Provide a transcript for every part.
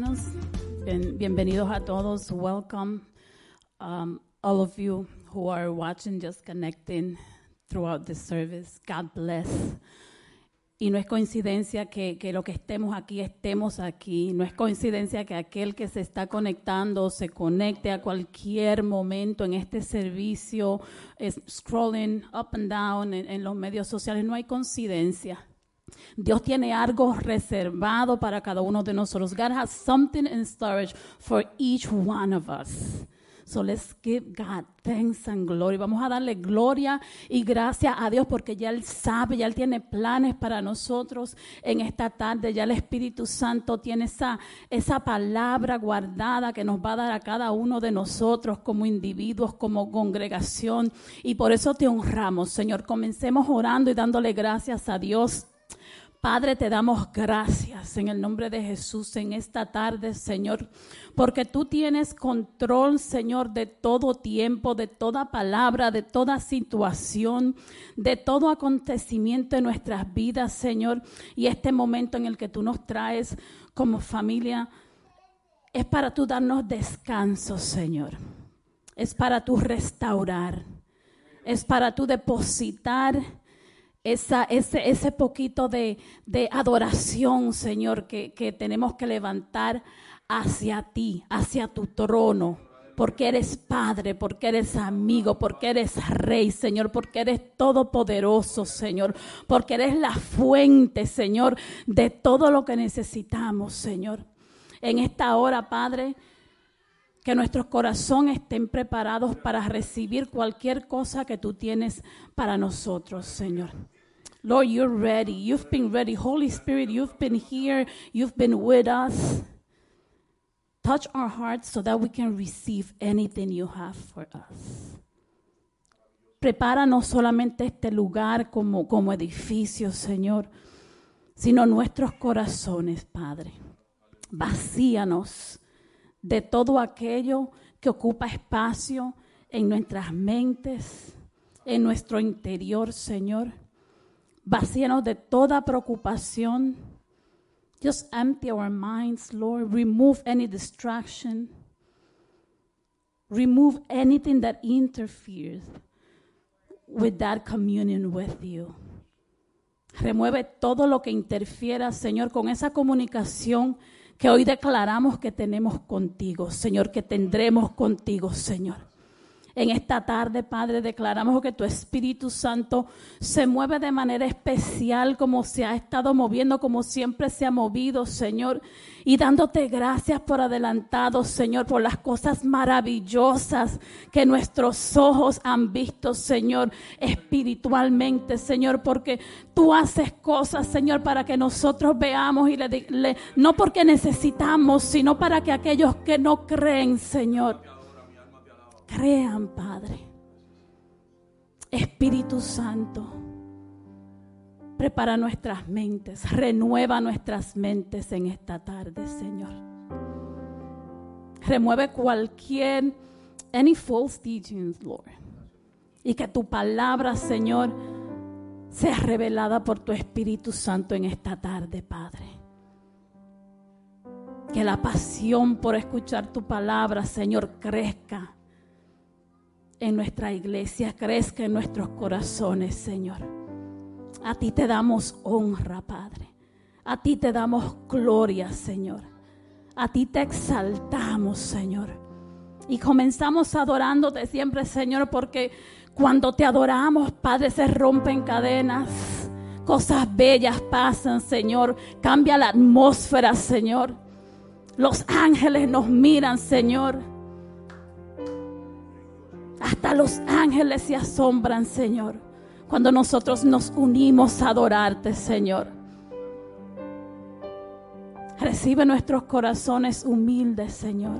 hermanos. Bien, bienvenidos a todos. Welcome, um, all of you who are watching, just connecting throughout the service. God bless. Y no es coincidencia que, que, lo que estemos aquí, estemos aquí. No es coincidencia que aquel que se está conectando se conecte a cualquier momento en este servicio, es scrolling up and down en, en los medios sociales. No hay coincidencia. Dios tiene algo reservado para cada uno de nosotros. God has something in storage for each one of us. So let's give God thanks and glory. Vamos a darle gloria y gracias a Dios porque ya Él sabe, ya Él tiene planes para nosotros en esta tarde. Ya el Espíritu Santo tiene esa, esa palabra guardada que nos va a dar a cada uno de nosotros como individuos, como congregación. Y por eso te honramos, Señor. Comencemos orando y dándole gracias a Dios Padre, te damos gracias en el nombre de Jesús en esta tarde, Señor, porque tú tienes control, Señor, de todo tiempo, de toda palabra, de toda situación, de todo acontecimiento en nuestras vidas, Señor. Y este momento en el que tú nos traes como familia es para tú darnos descanso, Señor. Es para tú restaurar. Es para tú depositar esa, ese, ese poquito de, de adoración, Señor, que, que tenemos que levantar hacia ti, hacia tu trono porque eres Padre, porque eres amigo, porque eres Rey, Señor, porque eres todopoderoso, Señor, porque eres la fuente, Señor, de todo lo que necesitamos, Señor. En esta hora, Padre, que nuestros corazones estén preparados para recibir cualquier cosa que tú tienes para nosotros, Señor. Lord, you're ready. You've been ready. Holy Spirit, you've been here. You've been with us. Touch our hearts so that we can receive anything you have for us. Prepara no solamente este lugar como, como edificio, Señor, sino nuestros corazones, Padre. Vacíanos de todo aquello que ocupa espacio en nuestras mentes, en nuestro interior, Señor. Vacíanos de toda preocupación. Just empty our minds, Lord. Remove any distraction. Remove anything that interferes with that communion with you. Remueve todo lo que interfiera, Señor, con esa comunicación que hoy declaramos que tenemos contigo, Señor, que tendremos contigo, Señor. En esta tarde, Padre, declaramos que tu Espíritu Santo se mueve de manera especial como se ha estado moviendo, como siempre se ha movido, Señor. Y dándote gracias por adelantado, Señor, por las cosas maravillosas que nuestros ojos han visto, Señor, espiritualmente, Señor, porque tú haces cosas, Señor, para que nosotros veamos y le, le no porque necesitamos, sino para que aquellos que no creen, Señor, crean, Padre. Espíritu Santo, prepara nuestras mentes, renueva nuestras mentes en esta tarde, Señor. Remueve cualquier, any false teachings, Lord. Y que tu palabra, Señor, sea revelada por tu Espíritu Santo en esta tarde, Padre. Que la pasión por escuchar tu palabra, Señor, crezca en nuestra iglesia, crezca en nuestros corazones, Señor. A ti te damos honra, Padre. A ti te damos gloria, Señor. A ti te exaltamos, Señor. Y comenzamos adorándote siempre, Señor, porque cuando te adoramos, Padre, se rompen cadenas. Cosas bellas pasan, Señor. Cambia la atmósfera, Señor. Los ángeles nos miran, Señor. Hasta los ángeles se asombran, Señor, cuando nosotros nos unimos a adorarte, Señor. Recibe nuestros corazones humildes, Señor.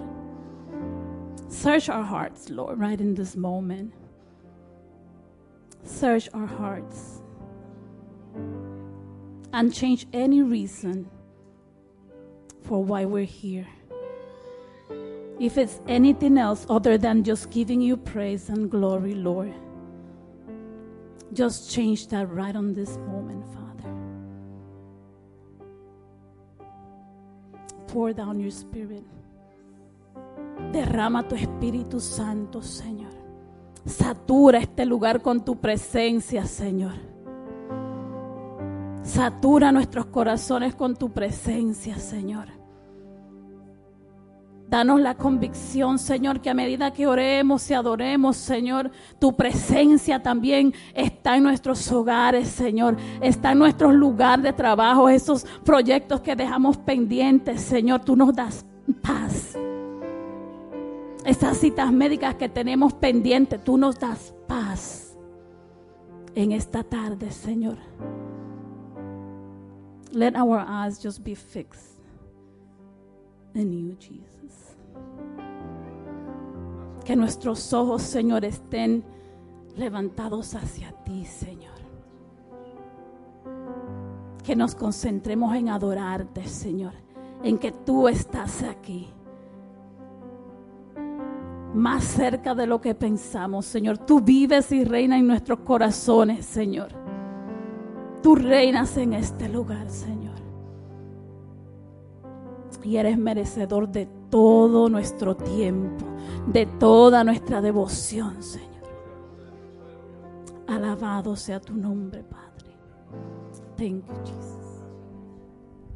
Search our hearts, Lord, right in this moment. Search our hearts and change any reason for why we're here. If it's anything else other than just giving you praise and glory, Lord, just change that right on this moment, Father. pour down your spirit. Derrama tu Espíritu Santo, Señor. Satura este lugar con tu presencia, Señor. Satura nuestros corazones con tu presencia, Señor. Danos la convicción, Señor, que a medida que oremos y adoremos, Señor, tu presencia también está en nuestros hogares, Señor. Está en nuestros lugares de trabajo, esos proyectos que dejamos pendientes, Señor. Tú nos das paz. Esas citas médicas que tenemos pendientes, tú nos das paz en esta tarde, Señor. Let our eyes just be fixed in you, Jesus. Que nuestros ojos, Señor, estén levantados hacia ti, Señor. Que nos concentremos en adorarte, Señor, en que tú estás aquí más cerca de lo que pensamos, Señor. Tú vives y reinas en nuestros corazones, Señor. Tú reinas en este lugar, Señor. Y eres merecedor de todo nuestro tiempo, de toda nuestra devoción, Señor. Alabado sea tu nombre, Padre. Thank you, Jesus.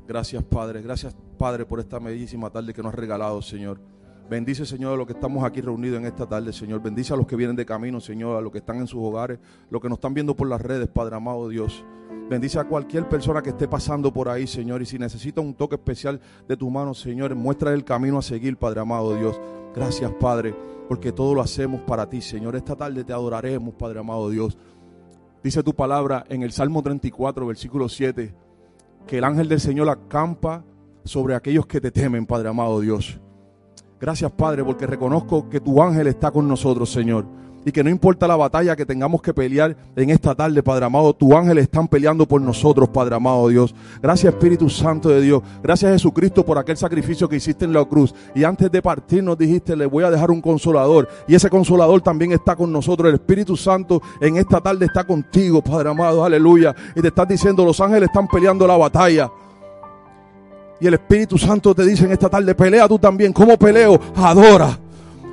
Gracias, Padre. Gracias, Padre, por esta bellísima tarde que nos has regalado, Señor. Bendice, Señor, a los que estamos aquí reunidos en esta tarde, Señor. Bendice a los que vienen de camino, Señor, a los que están en sus hogares, los que nos están viendo por las redes, Padre amado Dios. Bendice a cualquier persona que esté pasando por ahí, Señor. Y si necesita un toque especial de tu mano, Señor, muestra el camino a seguir, Padre amado Dios. Gracias, Padre, porque todo lo hacemos para ti, Señor. Esta tarde te adoraremos, Padre amado Dios. Dice tu palabra en el Salmo 34, versículo 7, que el ángel del Señor acampa sobre aquellos que te temen, Padre amado Dios. Gracias, Padre, porque reconozco que tu ángel está con nosotros, Señor. Y que no importa la batalla que tengamos que pelear en esta tarde, Padre amado, tu ángel están peleando por nosotros, Padre amado Dios. Gracias, Espíritu Santo de Dios. Gracias, Jesucristo, por aquel sacrificio que hiciste en la cruz. Y antes de partir nos dijiste, le voy a dejar un consolador. Y ese consolador también está con nosotros. El Espíritu Santo en esta tarde está contigo, Padre amado. Aleluya. Y te estás diciendo, los ángeles están peleando la batalla. Y el Espíritu Santo te dice en esta tarde, pelea tú también. ¿Cómo peleo? Adora.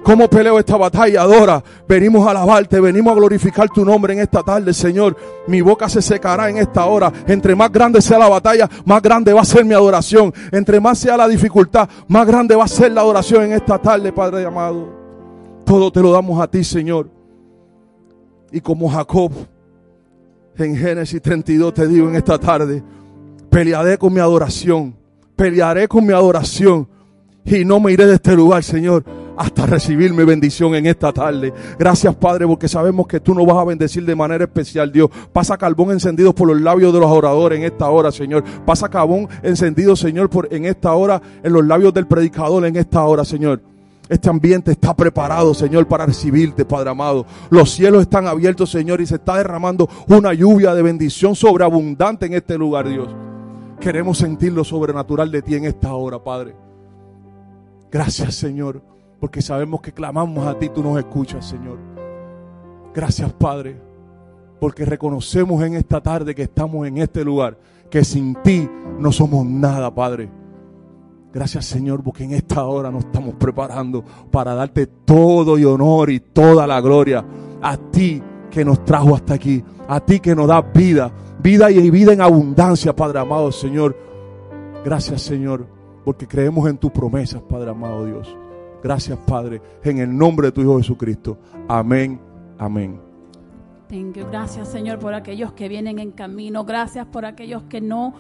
¿Cómo peleo esta batalla? Adora. Venimos a alabarte, venimos a glorificar tu nombre en esta tarde, Señor. Mi boca se secará en esta hora. Entre más grande sea la batalla, más grande va a ser mi adoración. Entre más sea la dificultad, más grande va a ser la adoración en esta tarde, Padre amado. Todo te lo damos a ti, Señor. Y como Jacob, en Génesis 32 te digo en esta tarde, pelearé con mi adoración pelearé con mi adoración y no me iré de este lugar, Señor, hasta recibir mi bendición en esta tarde. Gracias, Padre, porque sabemos que tú nos vas a bendecir de manera especial, Dios. Pasa carbón encendido por los labios de los oradores en esta hora, Señor. Pasa carbón encendido, Señor, por en esta hora en los labios del predicador en esta hora, Señor. Este ambiente está preparado, Señor, para recibirte, Padre amado. Los cielos están abiertos, Señor, y se está derramando una lluvia de bendición sobreabundante en este lugar, Dios. Queremos sentir lo sobrenatural de ti en esta hora, Padre. Gracias, Señor, porque sabemos que clamamos a ti, tú nos escuchas, Señor. Gracias, Padre, porque reconocemos en esta tarde que estamos en este lugar, que sin ti no somos nada, Padre. Gracias, Señor, porque en esta hora nos estamos preparando para darte todo y honor y toda la gloria a ti que nos trajo hasta aquí, a ti que nos da vida, vida y vida en abundancia, Padre amado Señor. Gracias, Señor, porque creemos en tus promesas, Padre amado Dios. Gracias, Padre, en el nombre de tu Hijo Jesucristo. Amén, amén. Gracias, Señor, por aquellos que vienen en camino. Gracias por aquellos que no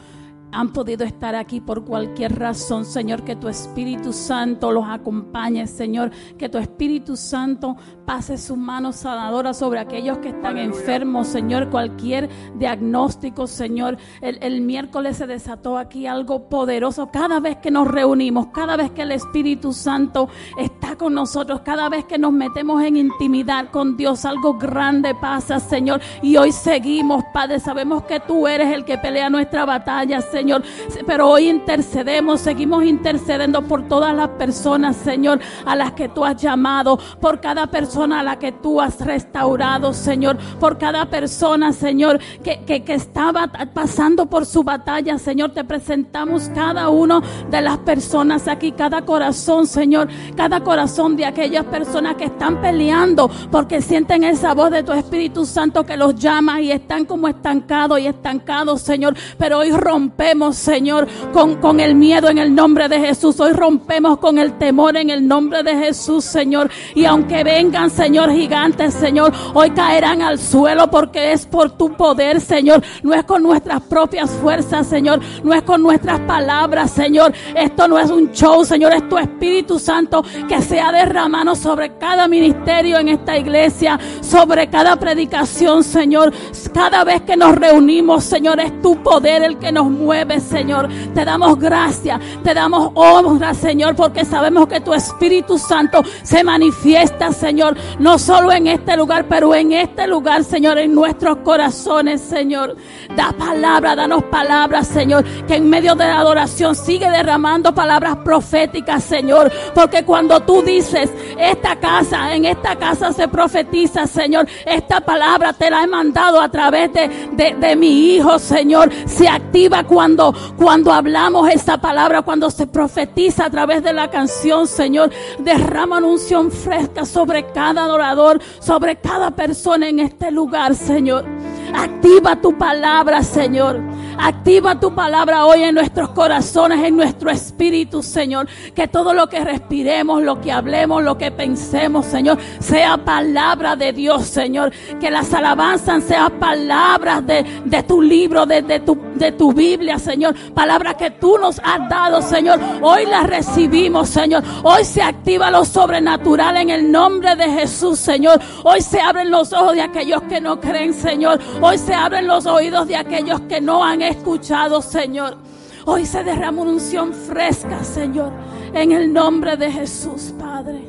han podido estar aquí por cualquier razón, Señor, que tu Espíritu Santo los acompañe, Señor, que tu Espíritu Santo pase sus manos sanadoras sobre aquellos que están enfermos, Señor, cualquier diagnóstico, Señor. El, el, miércoles se desató aquí algo poderoso. Cada vez que nos reunimos, cada vez que el Espíritu Santo está con nosotros, cada vez que nos metemos en intimidad con Dios, algo grande pasa, Señor. Y hoy seguimos, Padre, sabemos que tú eres el que pelea nuestra batalla. Señor. Pero hoy intercedemos, seguimos intercediendo por todas las personas, Señor, a las que tú has llamado, por cada persona a la que tú has restaurado, Señor, por cada persona, Señor, que, que, estaba pasando por su batalla, Señor. Te presentamos cada uno de las personas aquí, cada corazón, Señor, cada corazón de aquellas personas que están peleando porque sienten esa voz de tu Espíritu Santo que los llama y están como estancados y estancados, Señor. Pero hoy rompemos, Señor, con, con el miedo en el nombre de Jesús. Hoy rompemos con el temor en el nombre de Jesús, Señor. Y aunque Señor, gigantes, Señor, hoy caerán al suelo porque es por tu poder, Señor. No es con nuestras propias fuerzas, Señor. No es con nuestras palabras, Señor. Esto no es un show, Señor. Es tu Espíritu Santo que se ha derramado sobre cada ministerio en esta iglesia, sobre cada predicación, Señor. Cada vez que nos reunimos, Señor, es tu poder el que nos mueve, Señor. Te damos gracias, te damos honra, Señor, porque sabemos que tu Espíritu Santo se manifiesta, Señor, no solo en este lugar, pero en este lugar, Señor, en nuestros corazones, Señor. Da palabra, danos palabras, Señor, que en medio de la adoración sigue derramando palabras proféticas, Señor, porque cuando tú dices, esta casa, en esta casa se profetiza, Señor, esta palabra te la he mandado a través de, de, mi Hijo, Señor, se activa cuando, cuando hablamos esta palabra, cuando se profetiza a través de la canción, Señor, derrama unción fresca sobre cada adorador, sobre cada persona en este lugar, Señor. Activa tu palabra, Señor. Activa tu palabra hoy en nuestros corazones, en nuestro espíritu, Señor. Que todo lo que respiremos, lo que hablemos, lo que pensemos, Señor, sea palabra de Dios, Señor. Que las alabanzas sean palabras de, de tu libro, de, tu, de tu Biblia, Señor. Palabras que tú nos has dado, Señor. Hoy las recibimos, Señor. Hoy se activa lo sobrenatural en el nombre de Jesús, Señor. Hoy se abren los ojos de aquellos que no creen, Señor. Hoy se abren los oídos de aquellos que no han escuchado, Señor. Hoy se derrama una unción fresca, Señor, en el nombre de Jesús, Padre.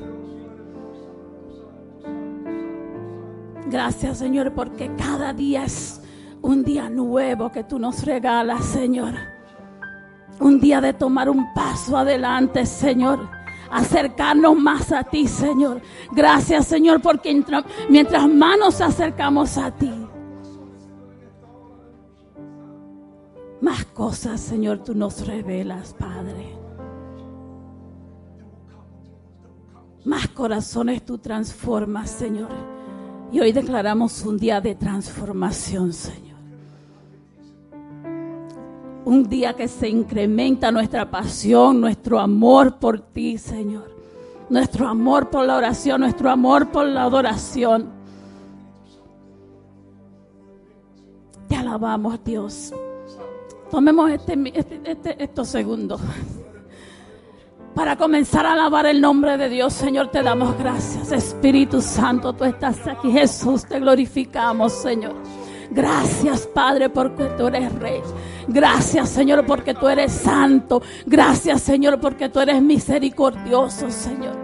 Gracias, Señor, porque cada día es un día nuevo que tú nos regalas, Señor. Un día de tomar un paso adelante, Señor. Acercarnos más a ti, Señor. Gracias, Señor, porque mientras más nos acercamos a ti, Más cosas, Señor, tú nos revelas, Padre. Más corazones tú transformas, Señor. Y hoy declaramos un día de transformación, Señor. Un día que se incrementa nuestra pasión, nuestro amor por ti, Señor. Nuestro amor por la oración, nuestro amor por la adoración. Te alabamos, Dios. Tomemos este, este, este, estos segundos para comenzar a alabar el nombre de Dios. Señor, te damos gracias. Espíritu Santo, tú estás aquí. Jesús, te glorificamos, Señor. Gracias, Padre, porque tú eres rey. Gracias, Señor, porque tú eres santo. Gracias, Señor, porque tú eres misericordioso, Señor.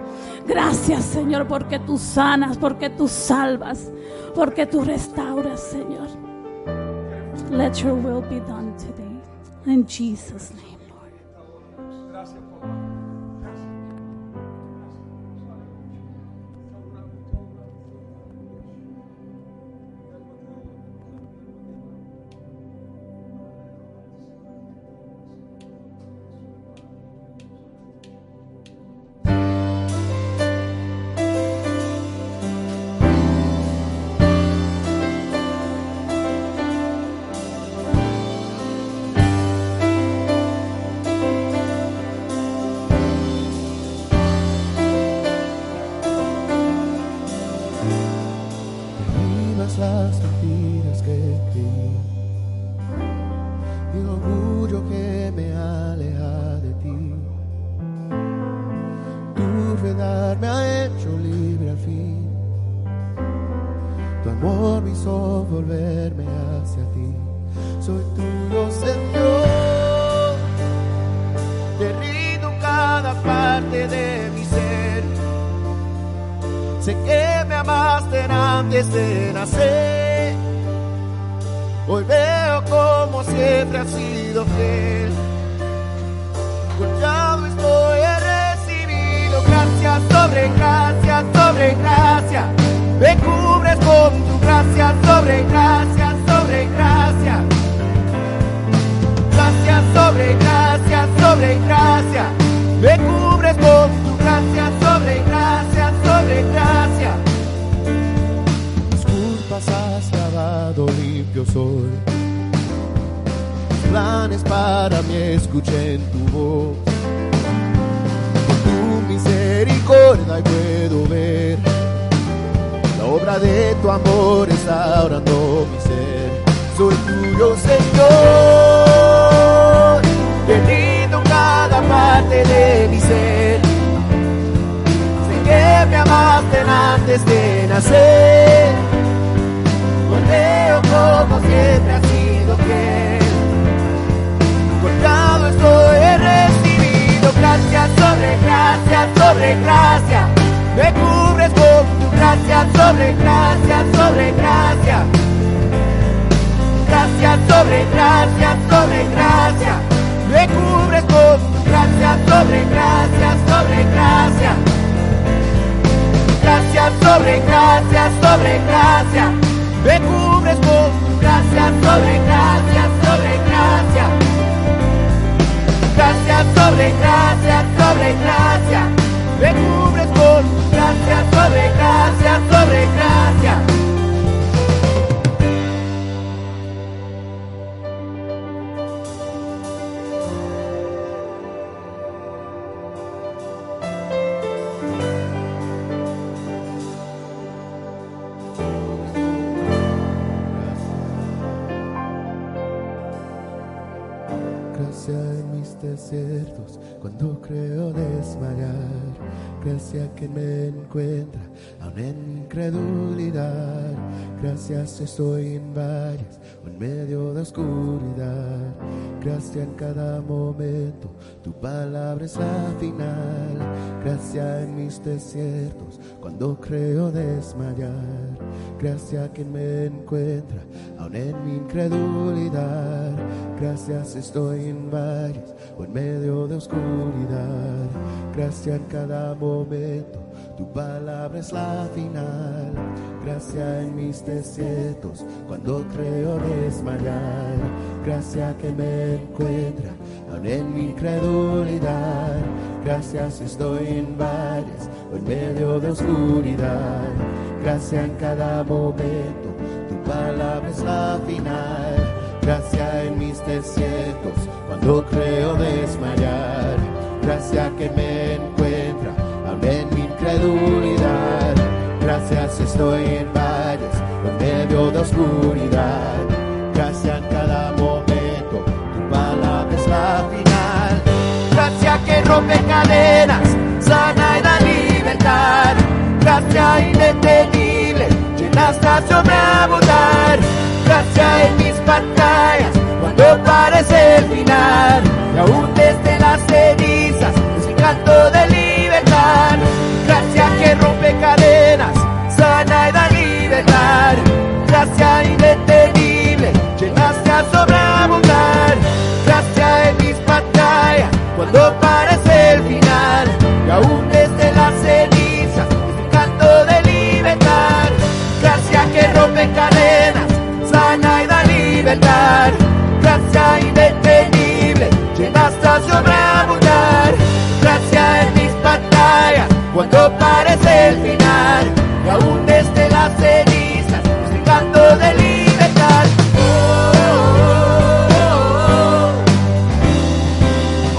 Gracias, Señor, porque tú sanas, porque tú salvas, porque tú restauras, Señor. Let your will be done today. In Jesus' name. las mentiras que di y el orgullo que me aleja de ti. Tu verdad ha hecho libre al fin. Tu amor me hizo volverme hacia ti. Soy tuyo, Señor. Hoy veo como siempre has sido fiel. Confiado estoy, he recibido gracia sobre gracia, sobre gracia. Me cubres con tu gracia, sobre gracia, sobre gracia. Gracia sobre gracia, sobre gracia. Me cubres con tu gracia, sobre gracia, sobre gracia. Culpas has lavado limpio soy. Mis planes para mí escuché en tu voz. Con tu misericordia puedo ver la obra de tu amor restaurando mi ser. Soy tuyo, Señor, perdido en cada parte de mi ser. Sé que me amaste antes de nacer. Correo como siempre ha sido fiel. Cortado estoy, he recibido gracia sobre gracia, sobre gracia. Me cubres con tu gracia, sobre gracia, sobre gracia. Gracia sobre gracia, sobre gracia. Me cubres con tu gracia, sobre gracia, sobre gracia. Gracia sobre gracia, sobre gracia. Me cubres con gracia, sobre gracia, sobre gracia. Gracia sobre gracia, sobre gracia. Me cubres con gracia, sobre gracia, sobre. Gracia desiertos cuando creo desmayar. Gracia que me encuentra aún en incredulidad. Gracias estoy en valles o en medio de oscuridad. Gracia en cada momento, tu palabra es la final. Gracia en mis desiertos cuando creo desmayar. Gracia que me encuentra aún en mi incredulidad. Gracias estoy en valles o en medio de oscuridad. Gracia en cada momento, tu palabra es la final. Gracia en mis desiertos cuando creo desmayar. Gracia que me encuentra aún en mi incredulidad. Gracias estoy en valles o en medio de oscuridad. Gracia en cada momento, tu palabra es la final. Gracia en mis desiertos cuando creo desmayar. Gracia que me encuentra incredulidad. Gracias estoy en valles en medio de oscuridad. Gracia en cada momento, tu palabra es la final. Gracia que rompe cadenas, sana y da libertad. Gracia indetenible, llena hasta sobreabundar. Gracia en mis pantallas, cuando parece el final. Y aún desde las cenizas, es canto de libertad. Gracia que rompe cadenas, sana y da libertad. Gracia indetenible, llena hasta sobreabundar. Gracia en mis pantallas, cuando parece el final. Y aún desde las cenizas, mi canto de libertad. Gracia que rompe cadenas, sana y da libertad. Gracia indetenible, llena hasta sobreabundar. Cuando parece el final. Y aún desde las cenizas, es mi canto de libertad. Oh, oh,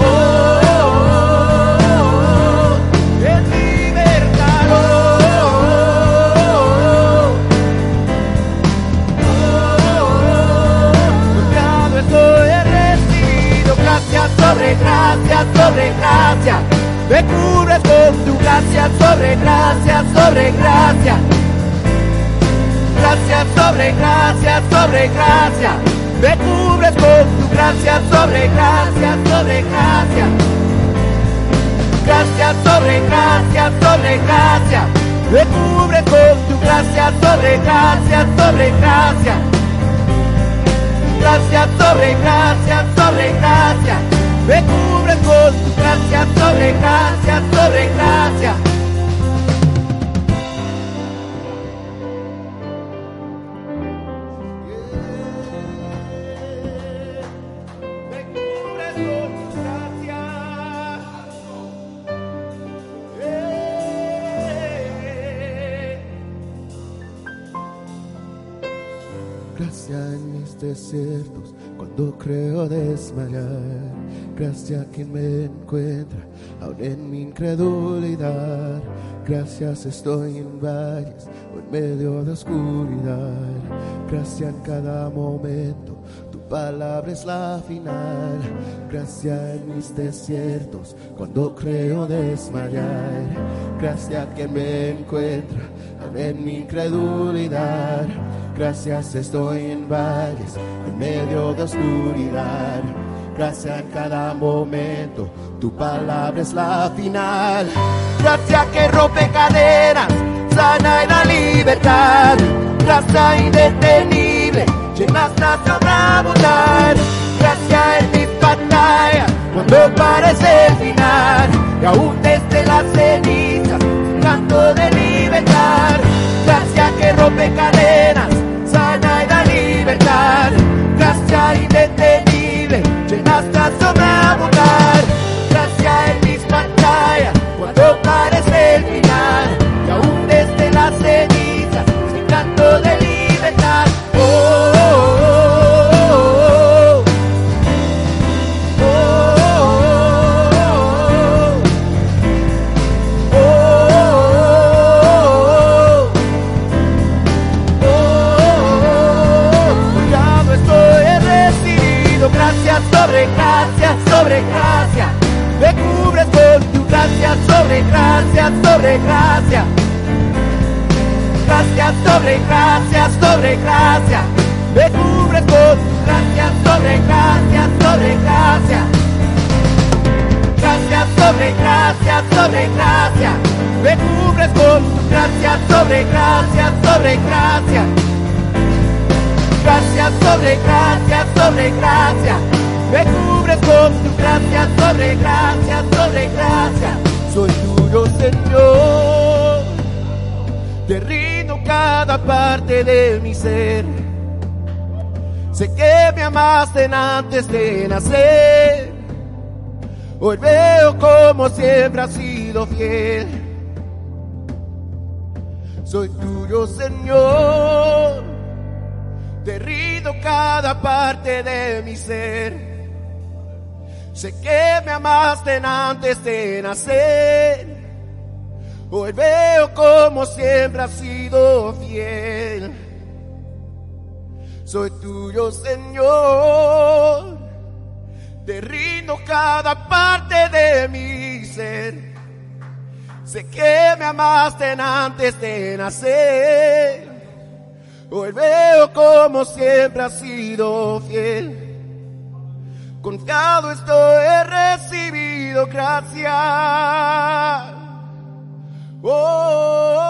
oh, oh, oh, sobre gracia. Gracia sobre gracia, sobre gracia. Me cubres con tu gracia sobre gracia, sobre gracia. Gracia sobre gracia, sobre gracia. Me cubres con tu gracia sobre gracia, sobre gracia. gracia sobre gracia, sobre gracia. Me cubres con tu gracia, sobre gracia, sobre gracia. Desiertos cuando creo desmayar. Gracia quien me encuentra aún en mi incredulidad. Gracias estoy en valles o en medio de oscuridad. Gracia en cada momento. Tu palabra es la final. Gracia en mis desiertos cuando creo desmayar. Gracia quien me encuentra aún en mi incredulidad. Gracias estoy en valles, en medio de oscuridad. Gracias en cada momento, tu palabra es la final. Gracias que rompe cadenas, sana y da libertad. Gracia indetenible, llenas la sobreabundar. Gracias en mis batallas, cuando parece el final. Y aún desde las cenizas, canto de parte de mi ser. Sé que me amaste antes de nacer. Hoy veo como siempre has sido fiel. Soy tuyo, Señor. Te rindo cada parte de mi ser. Sé que me amaste antes de nacer. Hoy veo como siempre has sido fiel. Soy tuyo, Señor. Te rindo cada parte de mi ser. Sé que me amaste antes de nacer. Hoy veo como siempre has sido fiel. Confiado estoy, he recibido gracia. Oh.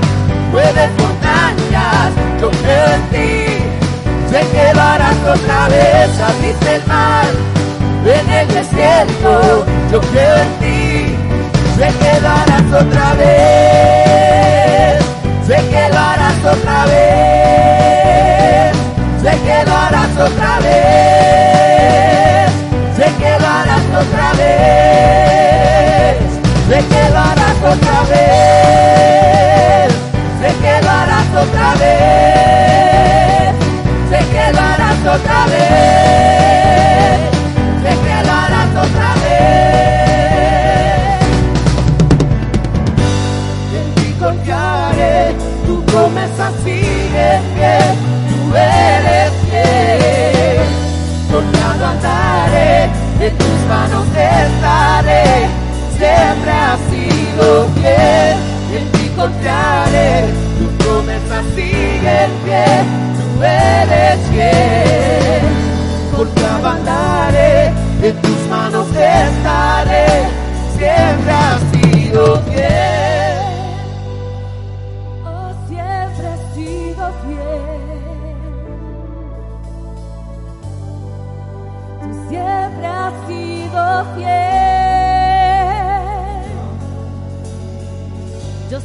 mueves montañas, yo creo en ti, sé que lo harás otra vez, abriste el mar. En el desierto, yo creo en ti, sé que lo harás otra vez, sé que lo harás otra vez, sé que lo harás otra vez, sé que lo harás otra vez, sé que otra vez, sé que lo harás otra vez, sé que lo harás otra vez, sé que lo harás otra vez. En ti confiaré, tu promesa sigue fiel, tú eres fiel. Confiado andaré, en tus manos estaré, siempre has sido fiel. En ti confiaré, tu promesa sigue fiel, tú eres fiel. Confiado andaré, en tus manos estaré, siempre has sido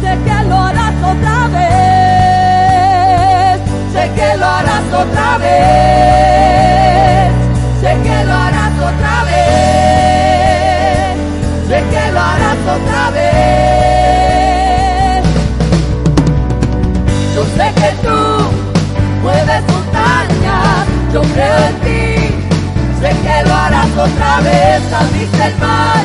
sé que lo harás otra vez, sé que lo harás otra vez, sé que lo harás otra vez, sé que lo harás otra vez. Yo sé que tú mueves montañas, yo creo en ti, sé que lo harás otra vez, abriste el mar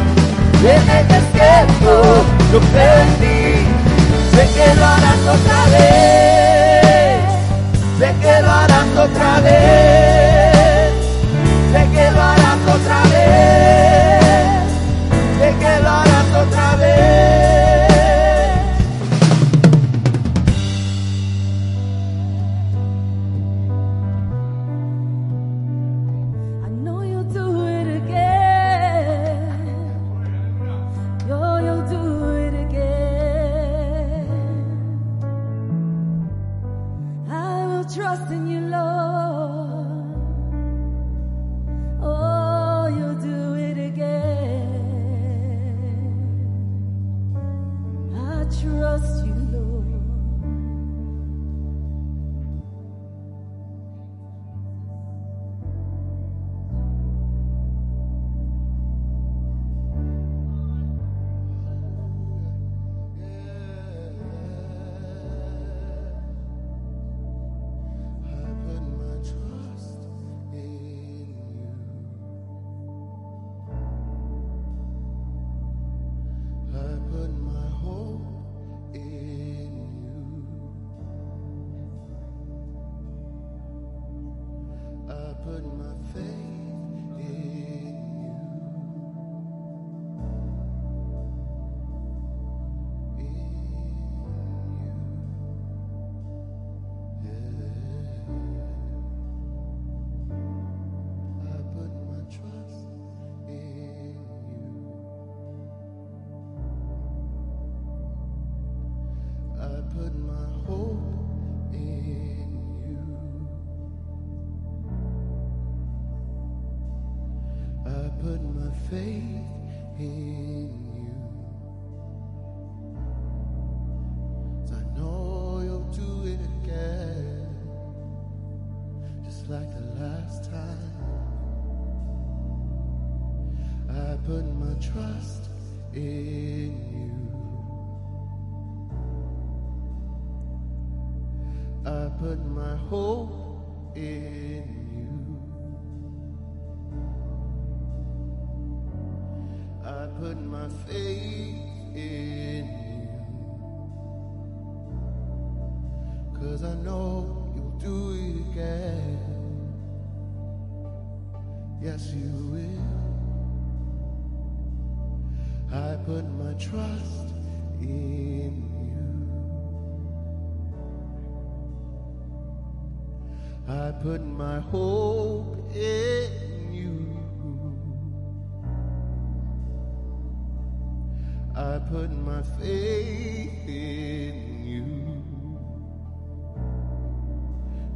en el desierto, yo creo en ti, sé que lo harás otra vez, sé que lo harás otra vez, sé que lo harás otra vez,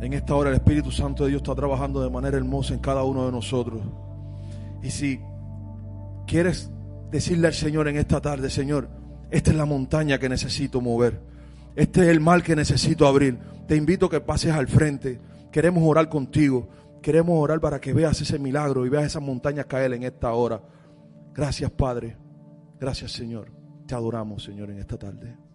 En esta hora el Espíritu Santo de Dios está trabajando de manera hermosa en cada uno de nosotros. Y si quieres decirle al Señor en esta tarde, Señor, esta es la montaña que necesito mover. Este es el mal que necesito abrir. Te invito a que pases al frente. Queremos orar contigo. Queremos orar para que veas ese milagro y veas esas montañas caer en esta hora. Gracias, Padre. Gracias, Señor. Te adoramos, Señor, en esta tarde.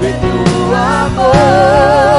De tu amor amor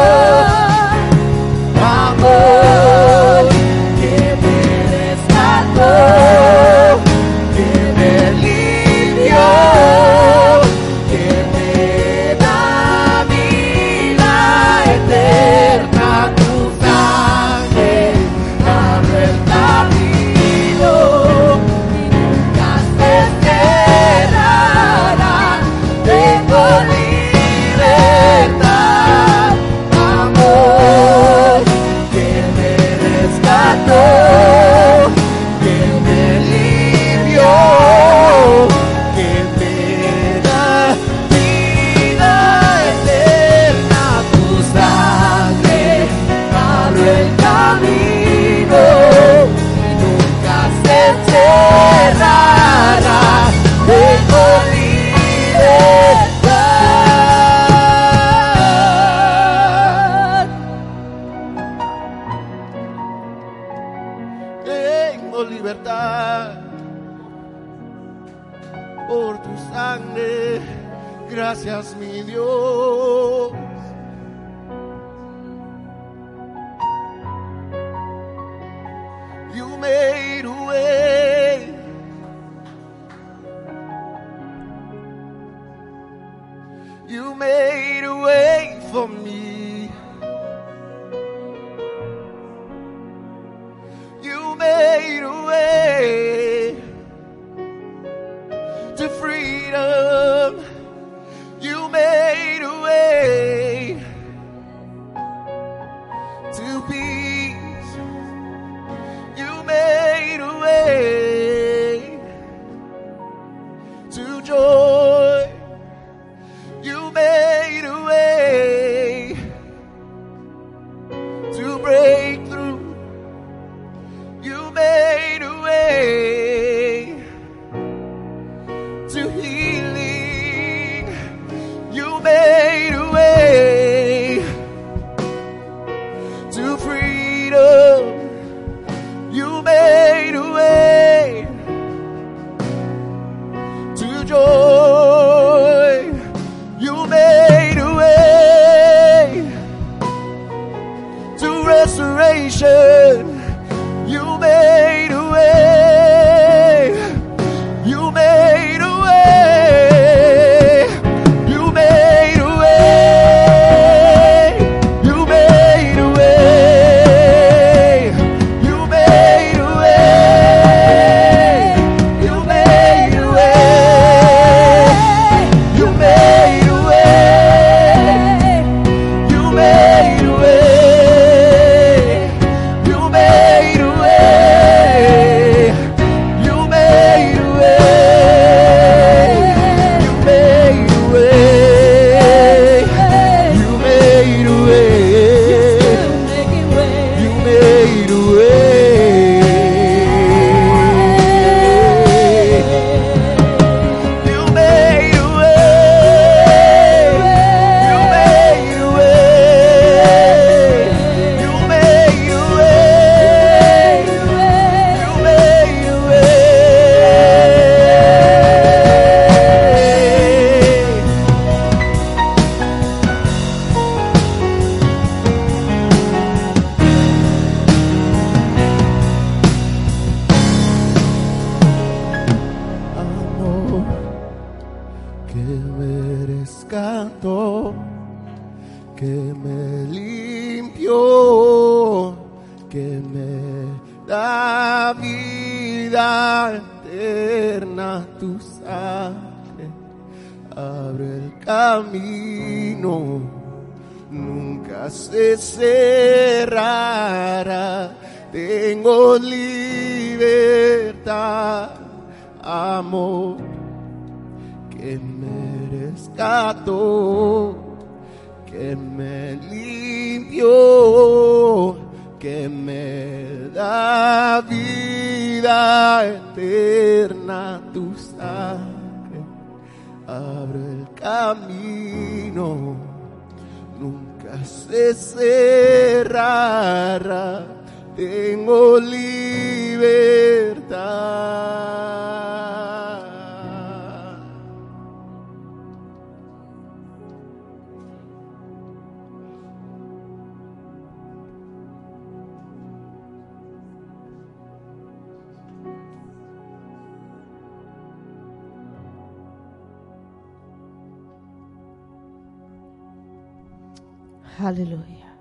Aleluya.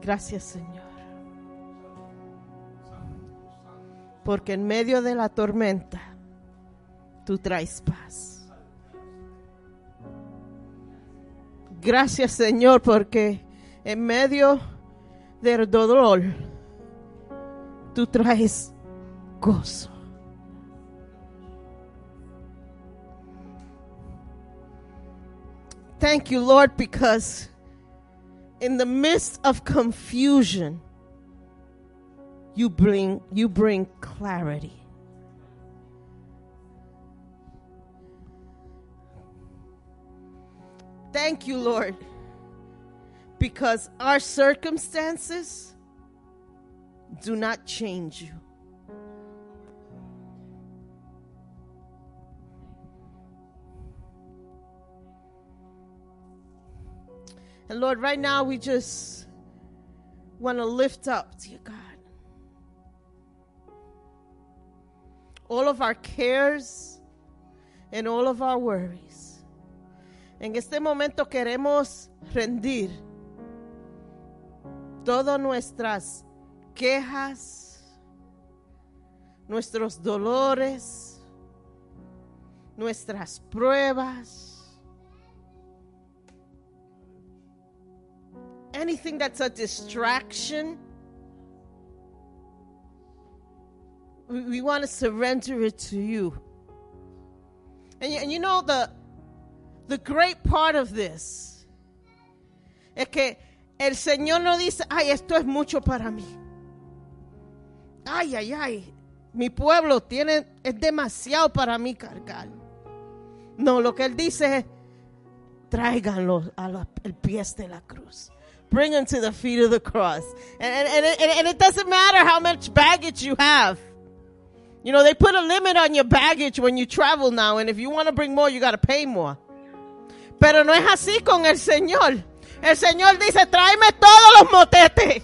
Gracias Señor. Porque en medio de la tormenta tú traes paz. Gracias Señor porque en medio del dolor tú traes gozo. Thank you, Lord, because in the midst of confusion, you bring you bring clarity. Thank you, Lord, because our circumstances do not change you. And Lord, right now we just want to lift up, dear God, all of our cares and all of our worries. En este momento queremos rendir todas nuestras quejas, nuestros dolores, nuestras pruebas. Anything that's a distraction, we, want to surrender it to you. And, you- know the the great part of this es que el Señor no dice, ay, esto es mucho para mí. Ay, ay, ay, mi pueblo tiene es demasiado para mí cargar. No, lo que él dice es tráiganlo a los pies de la cruz. Bring them to the feet of the cross. And, and, and, it, and it doesn't matter how much baggage you have. You know, they put a limit on your baggage when you travel now, and if you want to bring more, you got to pay more. Pero no es así con el Señor. El Señor dice, tráeme todos los motetes.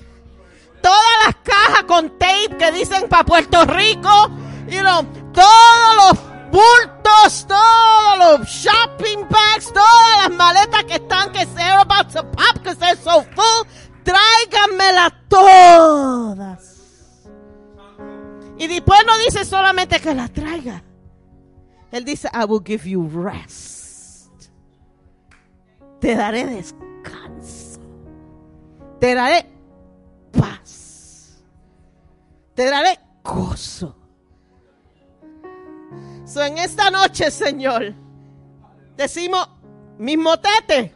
Todas las cajas con tape que dicen para Puerto Rico. You know, todos los bultos, todos los shopping bags, todas las maletas que están que they're about to pop because they're so full. Tráiganmelas todas. Y después no dice solamente que las traiga. Él dice, I will give you rest. Te daré descanso. Te daré paz. Te daré gozo. So, en esta noche, Señor, decimos, mis motetes,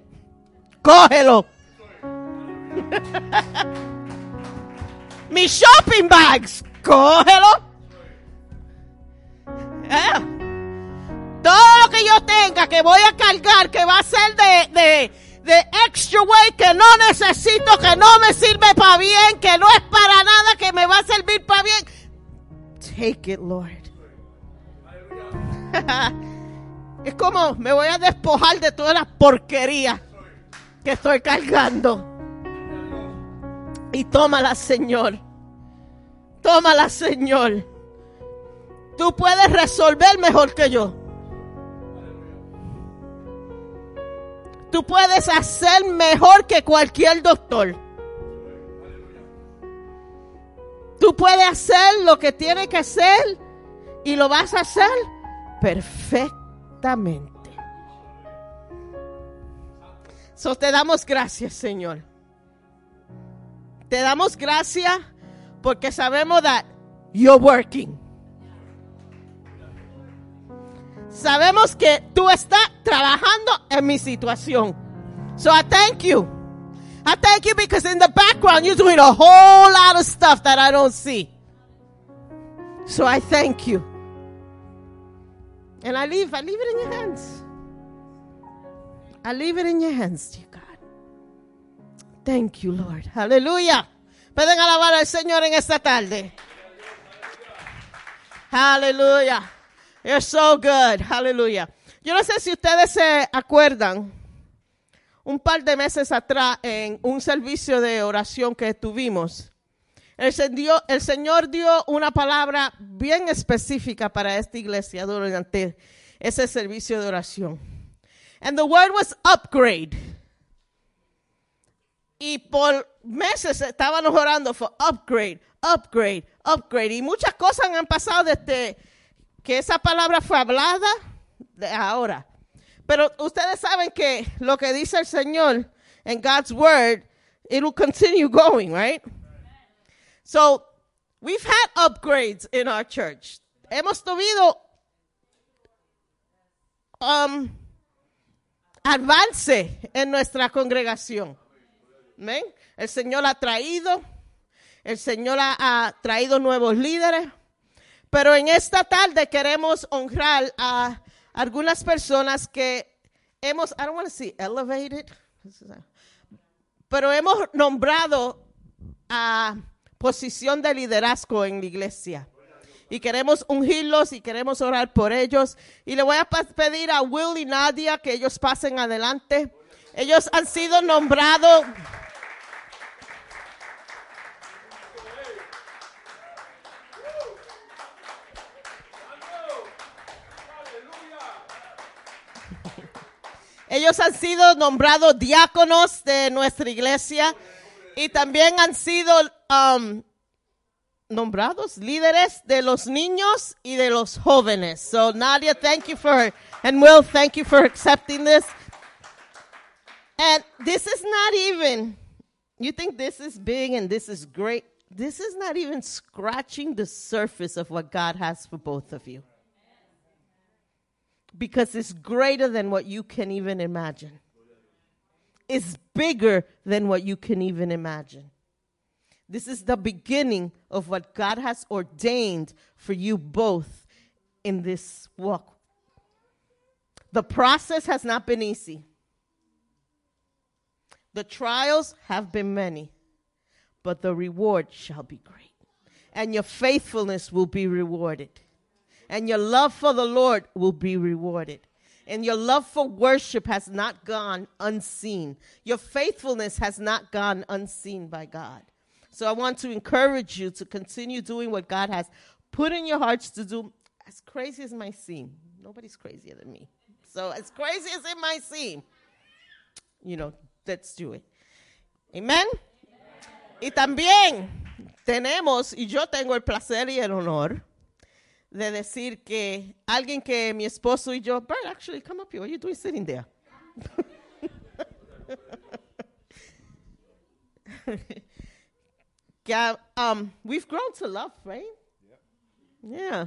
cógelo. mis shopping bags, cógelo. Eh, Todo lo que yo tenga que voy a cargar, que va a ser de, de, de extra weight, que no necesito, que no me sirve para bien, que no es para nada, que me va a servir para bien. Take it, Lord. es como me voy a despojar de todas las porquerías que estoy cargando. Y tómala, Señor. Tómala, Señor. Tú puedes resolver mejor que yo. tú puedes hacer mejor que cualquier doctor. Tú puedes hacer lo que tienes que hacer y lo vas a hacer perfectamente. So te damos gracias, Señor. Te damos gracias porque sabemos that you're working. Sabemos que tú estás trabajando en mi situación. So I thank you. I thank you because in the background you're doing a whole lot of stuff that I don't see. So I thank you. And I leave, I leave it in your hands. I leave it in your hands, dear God. Thank you, Lord. Hallelujah. Pueden alabar al Señor en esta tarde. Hallelujah. You're so good. Hallelujah. Yo no sé si ustedes se acuerdan, un par de meses atrás, en un servicio de oración que tuvimos, el, Señor, dio una palabra bien específica para esta iglesia durante ese servicio de oración. And the word was upgrade. Y por meses estábamos orando for upgrade, upgrade, upgrade. Y muchas cosas han pasado desde que esa palabra fue hablada de ahora. Pero ustedes saben que lo que dice el Señor en God's word, it will continue going, right? So, we've had upgrades in our church. Hemos tenido um, avance en nuestra congregación. Amén. El Señor ha traído, el Señor ha, ha traído nuevos líderes, pero en esta tarde queremos honrar a algunas personas que hemos, I don't want to say elevated, pero hemos nombrado a posición de liderazgo en la iglesia. Y queremos ungirlos y queremos orar por ellos. Y le voy a pedir a Will y Nadia que ellos pasen adelante. Ellos han sido nombrados. Ellos han sido nombrados diáconos de nuestra iglesia y también han sido um, nombrados líderes de los niños y de los jóvenes. So Nadia, thank you for, and Will, thank you for accepting this. And this is not even, you think this is big and this is great. This is not even scratching the surface of what God has for both of you. Because it's greater than what you can even imagine. It's bigger than what you can even imagine. This is the beginning of what God has ordained for you both in this walk. The process has not been easy. The trials have been many, but the reward shall be great. And your faithfulness will be rewarded. And your love for the Lord will be rewarded. And your love for worship has not gone unseen. Your faithfulness has not gone unseen by God. So I want to encourage you to continue doing what God has put in your hearts to do. As crazy as it might seem, nobody's crazier than me. So as crazy as it might seem, you know, let's do it. Amen. Y también tenemos, y yo tengo el placer y el honor de decir que alguien que mi esposo y yo, Bert, actually, come up here. What are you doing sitting there? yeah, um, we've grown to love, right? Yeah.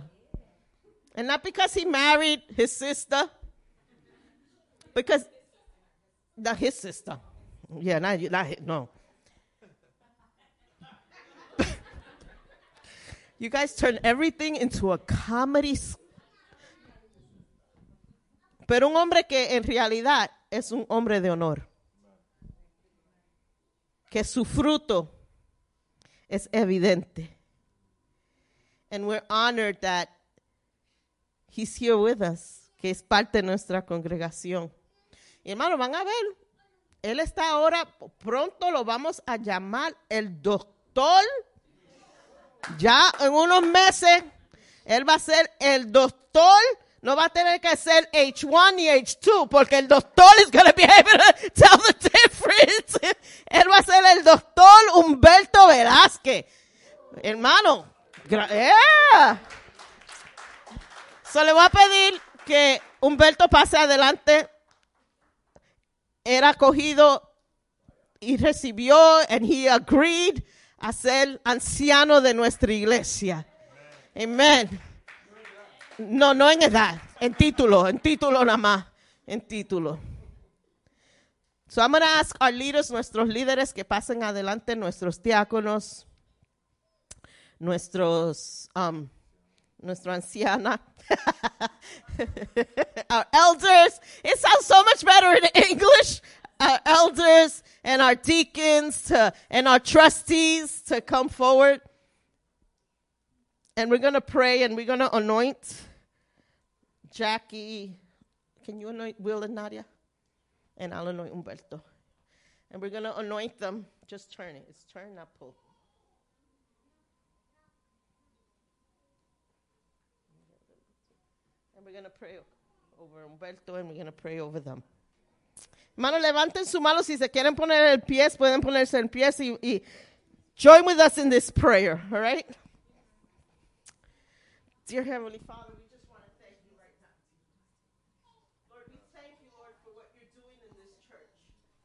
And not because he married his sister, because not his sister. Yeah, not, not no. You guys turn everything into a comedy. Pero un hombre que en realidad es un hombre de honor. Que su fruto es evidente. And we're honored that he's here with us, que es parte de nuestra congregación. Y hermano, van a ver, él está ahora, pronto lo vamos a llamar el doctor. Ya en unos meses, él va a ser el doctor. No va a tener que ser H1 ni H2, porque el doctor is going to be able to tell the difference. Él va a ser el doctor Humberto Velázquez. Hermano, yeah. So, le voy a pedir que Humberto pase adelante. Era acogido y recibió, and he agreed a ser anciano de nuestra iglesia. Amen. No, no en edad, en título, en título nada más, en título. So I'm going to ask our leaders, nuestros líderes que pasen adelante, nuestros diáconos, nuestros, um, nuestra anciana, our elders. It sounds so much better in English. Our elders and our deacons to, and our trustees to come forward. And we're going to pray and we're going to anoint Jackie. Can you anoint Will and Nadia? And I'll anoint Humberto. And we're going to anoint them. Just turn it. It's turn, not pull. And we're going to pray over Humberto and we're going to pray over them. Hermano, levanten su mano si se quieren poner el pie, pueden ponerse en pie y, y join with us in this prayer, all right? Dear Heavenly Father, we just want to thank you right now. Lord, we thank you, Lord, for what you're doing in this church.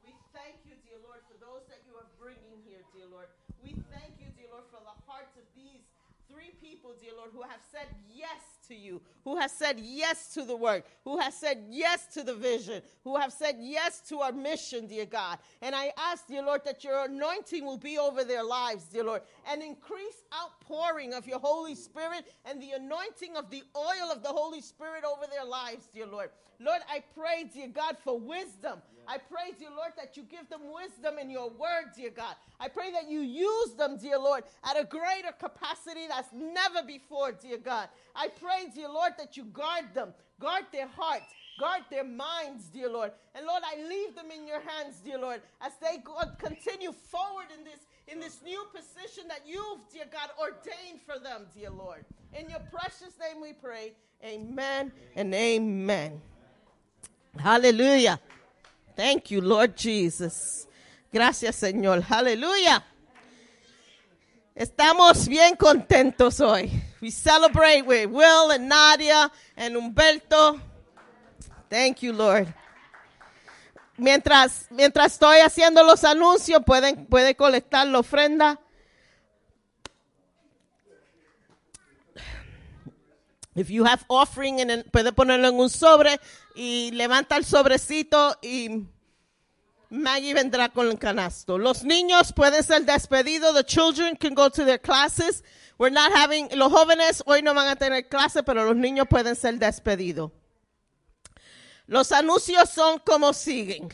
We thank you, dear Lord, for those that you are bringing here, dear Lord. We thank you, dear Lord, for the hearts of these three people, dear Lord, who have said yes to you, who has said yes to the work, who has said yes to the vision, who have said yes to our mission, dear God. And I ask, dear Lord, that your anointing will be over their lives, dear Lord, and increase outpouring of your Holy Spirit and the anointing of the oil of the Holy Spirit over their lives, dear Lord. Lord, I pray, dear God, for wisdom. I pray, dear Lord, that you give them wisdom in your word, dear God. I pray that you use them, dear Lord, at a greater capacity that's never before, dear God. I pray, dear Lord, that you guard them, guard their hearts, guard their minds, dear Lord. And Lord, I leave them in your hands, dear Lord, as they continue forward in this in this new position that you've, dear God, ordained for them, dear Lord. In your precious name we pray. Amen and amen. Hallelujah. Thank you, Lord Jesus. Gracias, Señor. Hallelujah. Estamos bien contentos hoy. We celebrate with Will and Nadia and Humberto. Thank you, Lord. Mientras, mientras estoy haciendo los anuncios, pueden, puede colectar la ofrenda. If you have offering, en el- puede ponerlo en un sobre y levanta el sobrecito y Maggie vendrá con el canasto. Los niños pueden ser despedidos. The children can go to their classes. We're not having, los jóvenes hoy no van a tener clase, pero los niños pueden ser despedidos. Los anuncios son como siguen.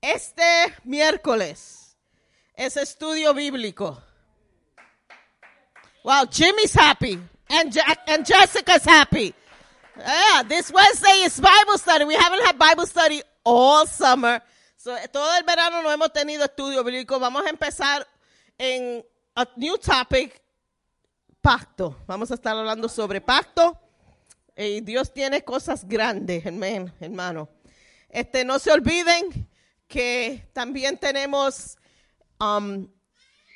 Este miércoles es estudio bíblico. Wow, Jimmy's happy and and Jessica's happy. Yeah, this Wednesday is Bible study. We haven't had Bible study all summer. So, todo el verano no hemos tenido estudio bíblico. Vamos a empezar en a new topic, pacto. Vamos a estar hablando sobre pacto. Y Dios tiene cosas grandes, amén, hermano. Este, no se olviden que también tenemos um,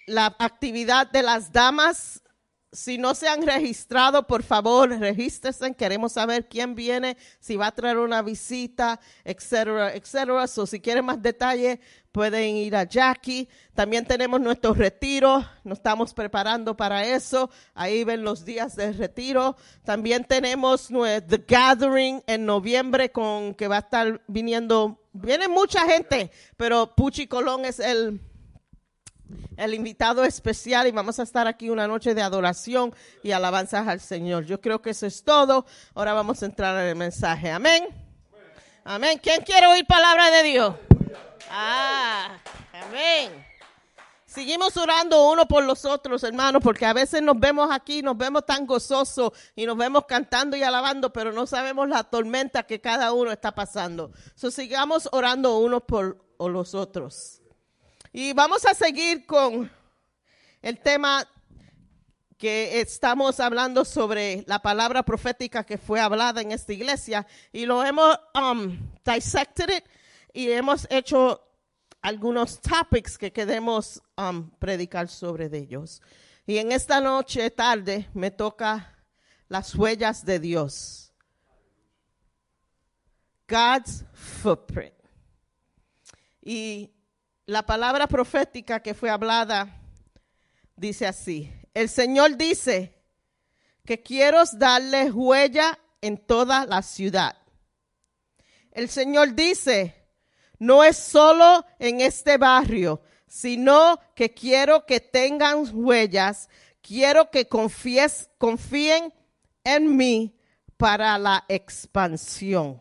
la actividad de las damas. Si no se han registrado, por favor, regístrense. Queremos saber quién viene, si va a traer una visita, etcétera, etcétera. So, si quieren más detalles, pueden ir a Jackie. También tenemos nuestro retiro. Nos estamos preparando para eso. Ahí ven los días de retiro. También tenemos The Gathering en noviembre con que va a estar viniendo. Viene mucha gente, pero Puchi Colón es el el invitado especial y vamos a estar aquí una noche de adoración y alabanzas al Señor. Yo creo que eso es todo. Ahora vamos a entrar en el mensaje. Amén. Amén. ¿Quién quiere oír palabra de Dios? Ah, amén. Seguimos orando uno por los otros, hermanos, porque a veces nos vemos aquí, nos vemos tan gozosos y nos vemos cantando y alabando, pero no sabemos la tormenta que cada uno está pasando. So, sigamos orando unos por los otros. Y vamos a seguir con el tema que estamos hablando sobre la palabra profética que fue hablada en esta iglesia y lo hemos um, dissected y hemos hecho algunos topics que queremos um, predicar sobre ellos. Y en esta noche, tarde, me toca las huellas de Dios. God's footprint. Y la palabra profética que fue hablada dice así. El Señor dice que quiero darle huella en toda la ciudad. El Señor dice, no es solo en este barrio, sino que quiero que tengan huellas, quiero que confíen en mí para la expansión.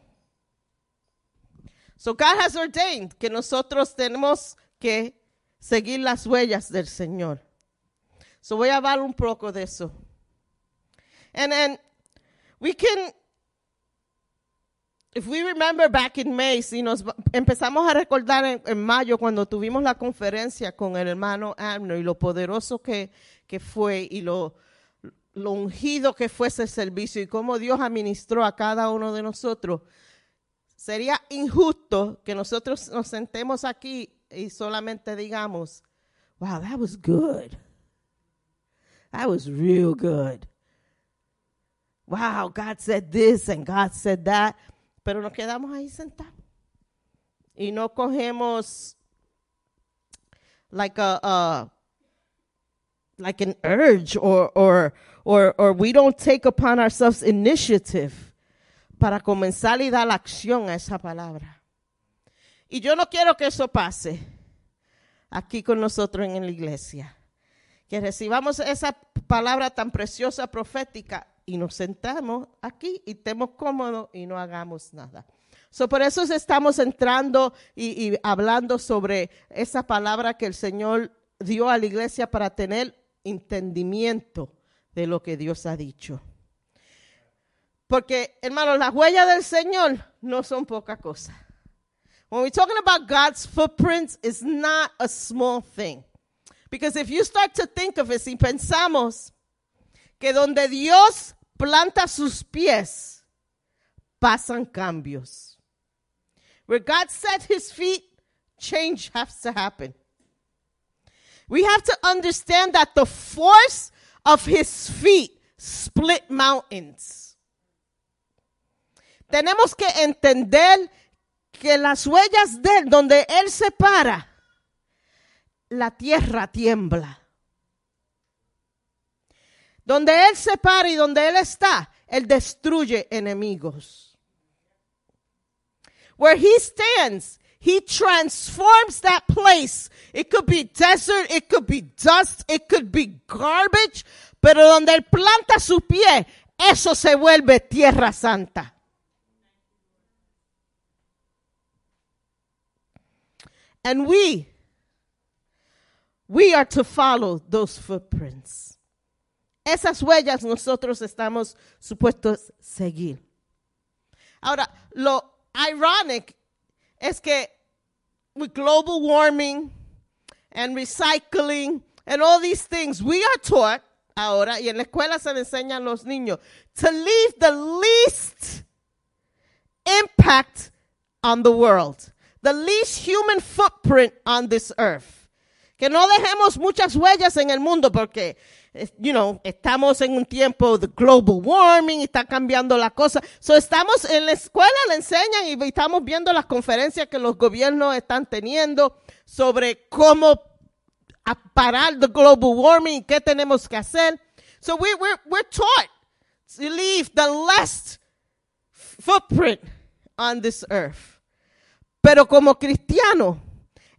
So God has ordained que nosotros tenemos que seguir las huellas del Señor. So voy a hablar un poco de eso. And then we can, if we remember back in May, si nos empezamos a recordar en, en mayo cuando tuvimos la conferencia con el hermano Abner y lo poderoso que, que fue y lo, lo ungido que fue ese servicio y cómo Dios administró a cada uno de nosotros, sería injusto que nosotros nos sentemos aquí y solamente digamos, wow, that was good. That was real good. Wow, God said this and God said that. Pero nos quedamos ahí sentados. Y no cogemos like a, a like an urge or or or or we don't take upon ourselves initiative para comenzar y dar la acción a esa palabra. Y yo no quiero que eso pase aquí con nosotros en la iglesia. Que recibamos esa palabra tan preciosa profética y nos sentamos aquí y estemos cómodos y no hagamos nada. So, por eso estamos entrando y, y hablando sobre esa palabra que el Señor dio a la iglesia para tener entendimiento de lo que Dios ha dicho. Porque, hermanos, las huellas del Señor no son poca cosa. When we're talking about God's footprints, it's not a small thing. Because if you start to think of it, si pensamos que donde Dios planta sus pies, pasan cambios. Where God set his feet, change has to happen. We have to understand that the force of his feet split mountains. Tenemos que entender que las huellas de él, donde él se para, la tierra tiembla. Donde él se para y donde él está, él destruye enemigos. Where he stands, he transforms that place. It could be desert, it could be dust, it could be garbage, pero donde él planta su pie, eso se vuelve tierra santa. And we, we are to follow those footprints. Esas huellas nosotros estamos supuestos seguir. Ahora, lo ironic es que with global warming and recycling and all these things, we are taught ahora, y en la escuela se le enseñan los niños, to leave the least impact on the world, the least human footprint on this earth. Que no dejemos muchas huellas en el mundo porque, you know, estamos en un tiempo de global warming está cambiando la cosa. So estamos en la escuela, le enseñan y estamos viendo las conferencias que los gobiernos están teniendo sobre cómo parar the global warming qué tenemos que hacer. So we, we're, we're taught to leave the less footprint on this earth. Pero como cristiano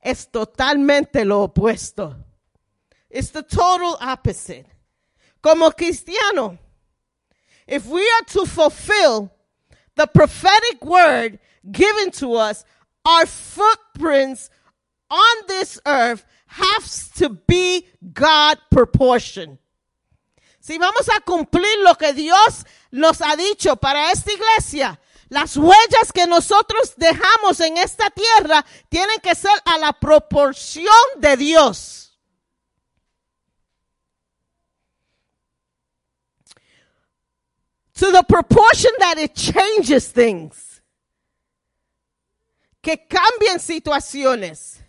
es totalmente lo opuesto. It's the total opposite. Como cristiano, if we are to fulfill the prophetic word given to us, our footprints on this earth have to be God proportion. Si vamos a cumplir lo que Dios nos ha dicho para esta iglesia, las huellas que nosotros dejamos en esta tierra tienen que ser a la proporción de Dios. To the proportion that it changes things. Que cambien situaciones.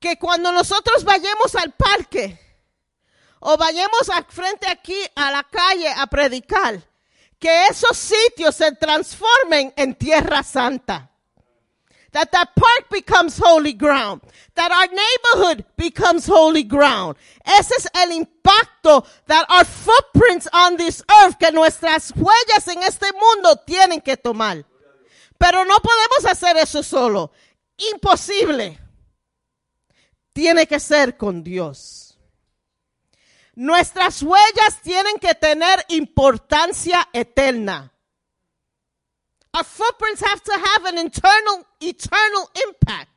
Que cuando nosotros vayamos al parque, o vayamos al frente aquí a la calle a predicar, que esos sitios se transformen en tierra santa. That that park becomes holy ground. That our neighborhood becomes holy ground. Ese es el impacto that our footprints on this earth, que nuestras huellas en este mundo tienen que tomar. Pero no podemos hacer eso solo. Imposible. Tiene que ser con Dios. Nuestras huellas tienen que tener importancia eterna. Our footprints have to have an internal, eternal impact.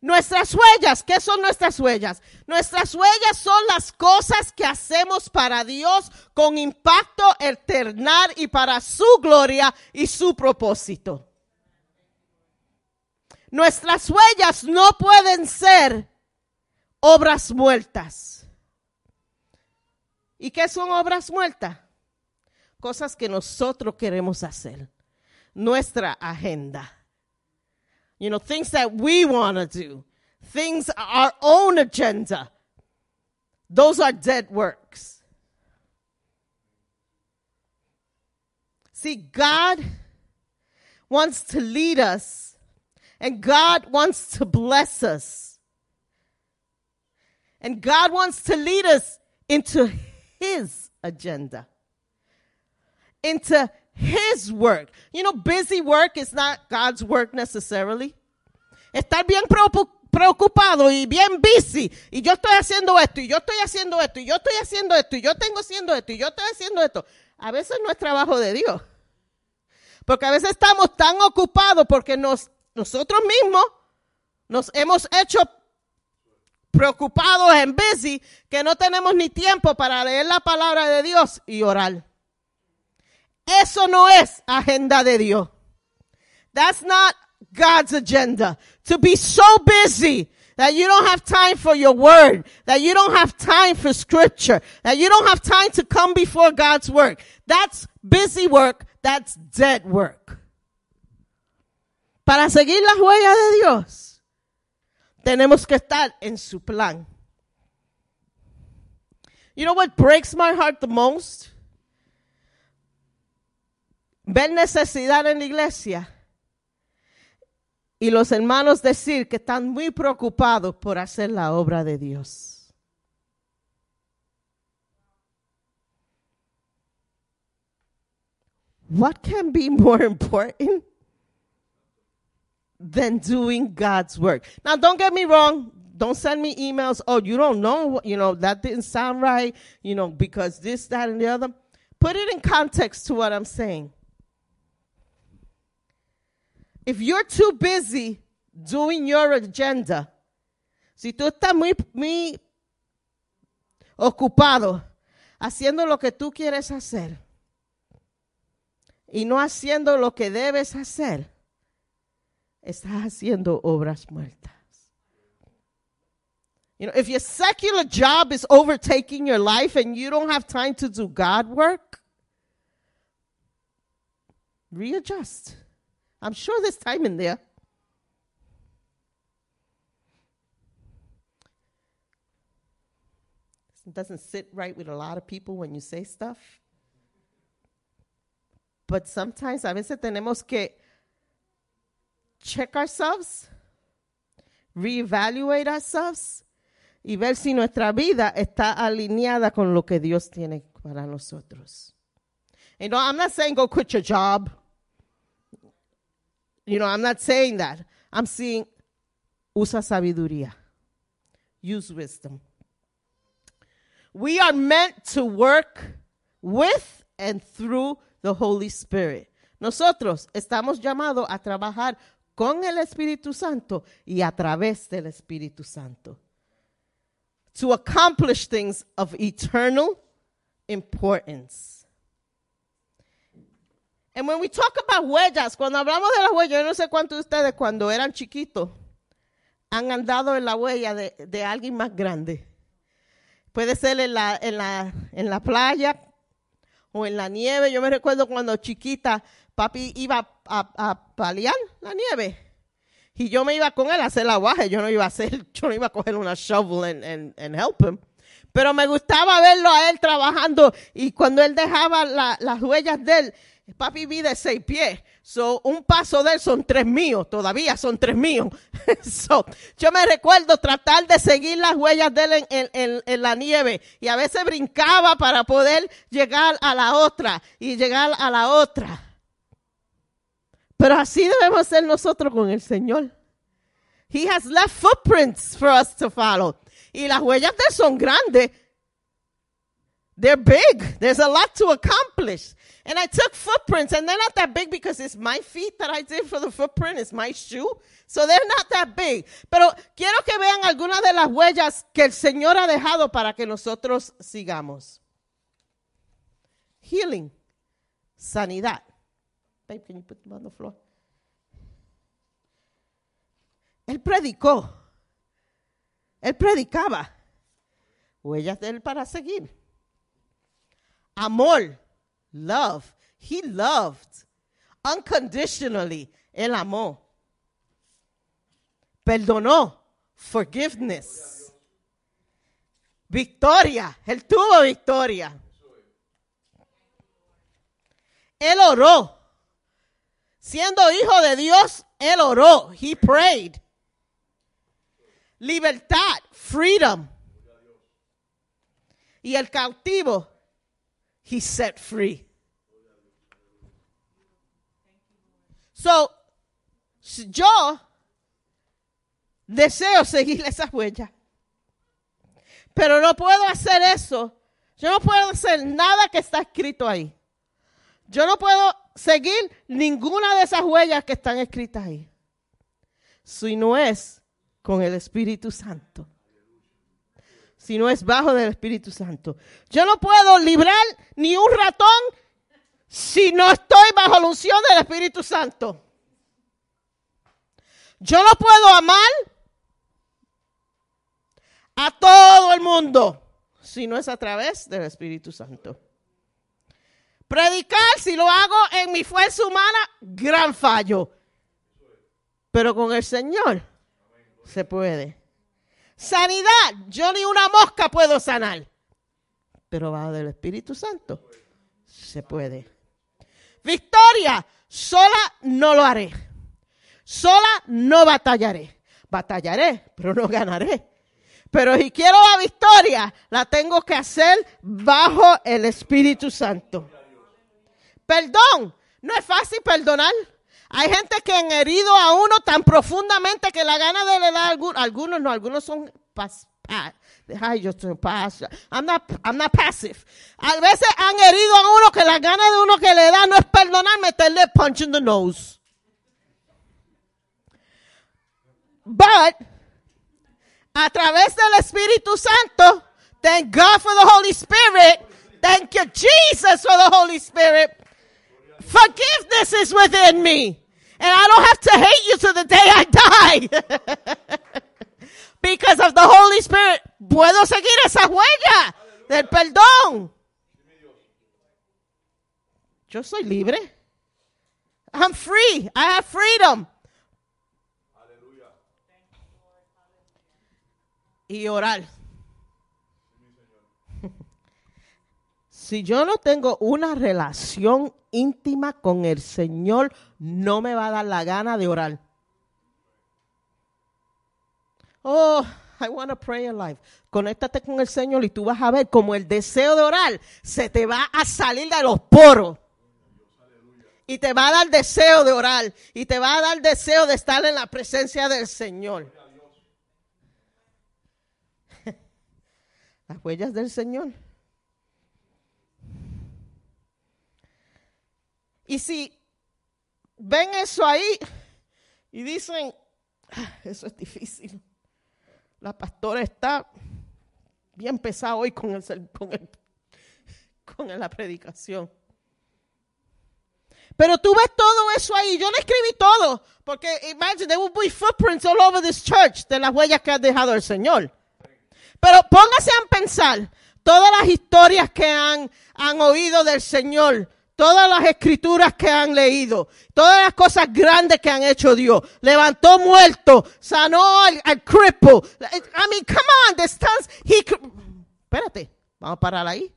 Nuestras huellas, ¿qué son nuestras huellas? Nuestras huellas son las cosas que hacemos para Dios con impacto eternal y para su gloria y su propósito. Nuestras huellas no pueden ser obras muertas. ¿Y qué son obras muertas? Cosas que nosotros queremos hacer. Nuestra agenda. You know, things that we want to do. Things, our own agenda. Those are dead works. See, God wants to lead us and God wants to bless us. And God wants to lead us into His agenda, into His work. You know, busy work is not God's work necessarily. Estar bien preocu- preocupado y bien busy, y yo estoy haciendo esto, y yo estoy haciendo esto, y yo estoy haciendo esto, y yo tengo haciendo esto, y yo estoy haciendo esto. A veces no es trabajo de Dios. Porque a veces estamos tan ocupados porque nos, nosotros mismos nos hemos hecho preocupados en busy que no tenemos ni tiempo para leer la palabra de Dios y orar. Eso no es agenda de Dios. That's not God's agenda. To be so busy that you don't have time for your word, that you don't have time for scripture, that you don't have time to come before God's work. That's busy work. That's dead work. Para seguir las huellas de Dios, tenemos que estar en su plan. You know what breaks my heart the most? Ver necesidad en la iglesia y los hermanos decir que están muy preocupados por hacer la obra de Dios. What can be more important than doing God's work? Now, don't get me wrong. Don't send me emails. Oh, you don't know, you know, that didn't sound right, you know, because this, that, and the other. Put it in context to what I'm saying. If you're too busy doing your agenda, si tú estás muy, muy ocupado haciendo lo que tú quieres hacer y no haciendo lo que debes hacer, estás haciendo obras muertas. You know, if your secular job is overtaking your life and you don't have time to do God work, readjust. I'm sure there's time in there. It doesn't sit right with a lot of people when you say stuff. But sometimes, a veces tenemos que check ourselves, reevaluate ourselves y ver si nuestra vida está alineada con lo que Dios tiene para nosotros. You know, I'm not saying go quit your job. You know, I'm not saying that. I'm saying usa sabiduría. Use wisdom. We are meant to work with and through the Holy Spirit. Nosotros estamos llamados a trabajar con el Espíritu Santo y a través del Espíritu Santo. To accomplish things of eternal importance. And when we talk about huellas, cuando hablamos de las huellas, yo no sé cuántos de ustedes cuando eran chiquitos han andado en la huella de, de alguien más grande. Puede ser en la, en, la, en la playa o en la nieve. Yo me recuerdo cuando chiquita papi iba a, a, paliar la nieve. Y yo me iba con él a hacer la guaje. Yo no iba a hacer, yo no iba a coger una shovel and, and, and help him. Pero me gustaba verlo a él trabajando y cuando él dejaba la- las huellas de él, papi vi de seis pies. So, un paso de él son tres míos, todavía son tres míos. so, yo me recuerdo tratar de seguir las huellas de él en, en- en- en la nieve y a veces brincaba para poder llegar a la otra y llegar a la otra. Pero así debemos ser nosotros con el Señor. He has left footprints for us to follow. Y las huellas de él son grandes. They're big. There's a lot to accomplish. And I took footprints, and they're not that big because it's my feet that I did for the footprint. It's my shoe. So they're not that big. Pero quiero que vean algunas de las huellas que el Señor ha dejado para que nosotros sigamos. Healing. Sanidad. Babe, can you put them on the floor? Él predicó. Él predicaba. Huellas de él para seguir. Amor. Love. He loved. Unconditionally. Él amó. Perdonó. Forgiveness. Victoria. Él tuvo victoria. Él oró. Siendo hijo de Dios, él oró. He prayed. Libertad, freedom. Y el cautivo, he set free. So, yo deseo seguir esas huellas, pero no puedo hacer eso. Yo no puedo hacer nada que está escrito ahí. Yo no puedo seguir ninguna de esas huellas que están escritas ahí. Si no es con el Espíritu Santo. Si no es bajo del Espíritu Santo. Yo no puedo librar ni un ratón si no estoy bajo la unción del Espíritu Santo. Yo no puedo amar a todo el mundo si no es a través del Espíritu Santo. Predicar, si lo hago en mi fuerza humana, gran fallo. Pero con el Señor se puede. Sanidad, yo ni una mosca puedo sanar. Pero bajo del Espíritu Santo se puede. Victoria, sola no lo haré. Sola no batallaré. Batallaré, pero no ganaré. Pero si quiero la victoria, la tengo que hacer bajo el Espíritu Santo. Perdón, no es fácil perdonar. Hay gente que han herido a uno tan profundamente que la gana de le dar algún- algunos no, algunos son pas, pa- ay, yo soy pas, I'm not, I'm not passive. A veces han herido a uno que la gana de uno que le da no es perdonar, meterle punch in the nose. But a través del Espíritu Santo, thank God for the Holy Spirit, thank you Jesus for the Holy Spirit. Forgiveness is within me. And I don't have to hate you to the day I die. because of the Holy Spirit. Puedo seguir esa huella del perdón. Yo soy libre. I'm free. I have freedom. Y orar. Si yo no tengo una relación íntima con el Señor, no me va a dar la gana de orar. Oh, I want to pray alive. Conéctate con el Señor y tú vas a ver como el deseo de orar se te va a salir de los poros. Y te va a dar deseo de orar. Y te va a dar deseo de estar en la presencia del Señor. Las huellas del Señor. Y si ven eso ahí y dicen, "Ah, eso es difícil. La pastora está bien pesada hoy con, el, con, el- con la predicación. Pero tú ves todo eso ahí. Yo no escribí todo. Porque imagine, there will be footprints all over this church de las huellas que ha dejado el Señor. Pero póngase a pensar todas las historias que han, han oído del Señor, todas las escrituras que han leído, todas las cosas grandes que han hecho Dios. Levantó muerto, sanó al, al cripple. I mean, come on, the stands, he, espérate, vamos a parar ahí.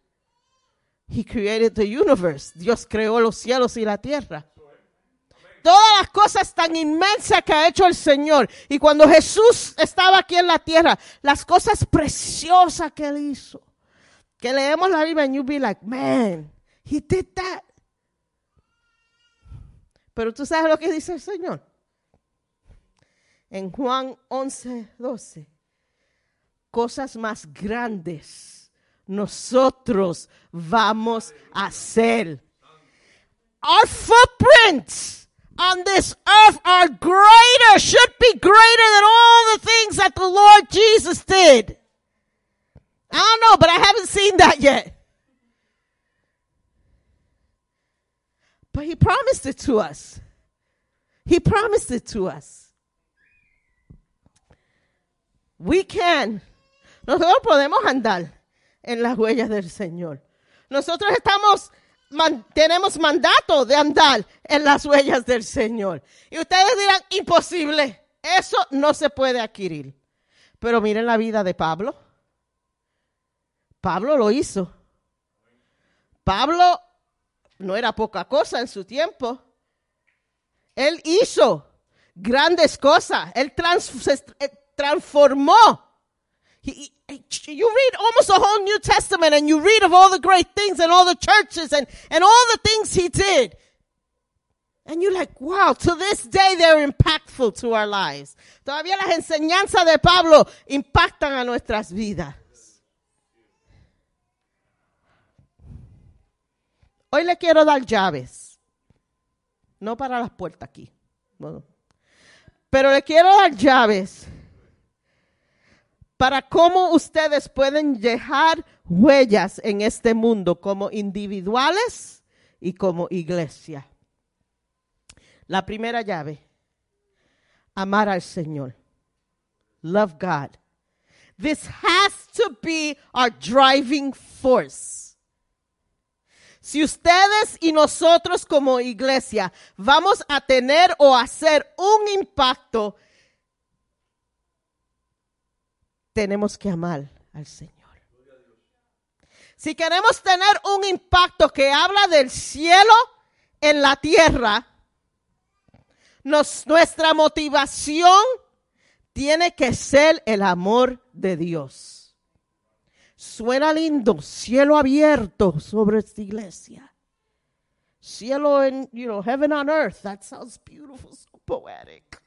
He created the universe. Dios creó los cielos y la tierra. Todas las cosas tan inmensas que ha hecho el Señor. Y cuando Jesús estaba aquí en la tierra, las cosas preciosas que él hizo. Que leemos la Biblia and you be like, man, he did that. Pero tú sabes lo que dice el Señor. En Juan 11, 12. Cosas más grandes nosotros vamos a hacer. Our footprints on this earth are greater, should be greater than all the things that the Lord Jesus did. I don't know, but I haven't seen that yet. But he promised it to us. He promised it to us. We can. Nosotros podemos andar en las huellas del Señor. Nosotros estamos, tenemos mandato de andar en las huellas del Señor. Y ustedes dirán, imposible. Eso no se puede adquirir. Pero miren la vida de Pablo. Pablo lo hizo. Pablo no era poca cosa en su tiempo. Él hizo grandes cosas. Él se eh, transformó. You read almost a whole New Testament and you read of all the great things and all the churches and, and all the things he did. And you're like, wow, to this day they're impactful to our lives. Todavía las enseñanzas de Pablo impactan a nuestras vidas. Hoy le quiero dar llaves. No para las puertas aquí. Pero le quiero dar llaves para cómo ustedes pueden dejar huellas en este mundo como individuales y como iglesia. La primera llave, amar al Señor. Love God. This has to be our driving force. Si ustedes y nosotros como iglesia vamos a tener o hacer un impacto, tenemos que amar al Señor. Si queremos tener un impacto que habla del cielo en la tierra, nos- nuestra motivación tiene que ser el amor de Dios. Suena lindo, cielo abierto sobre esta iglesia. Cielo en, you know, heaven on earth. That sounds beautiful, so poetic.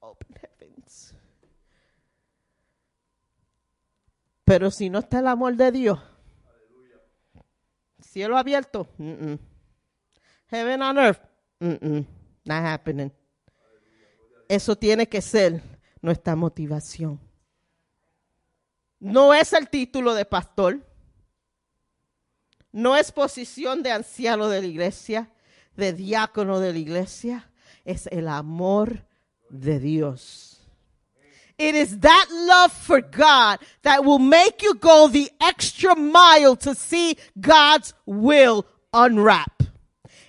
Open heavens. Pero si no está el amor de Dios, cielo abierto, heaven on earth, mm-mm. not happening. Eso tiene que ser nuestra motivación. No es el título de pastor. No es posición de anciano de la iglesia, de diácono de la iglesia. Es el amor de Dios. It is that love for God that will make you go the extra mile to see God's will unwrap.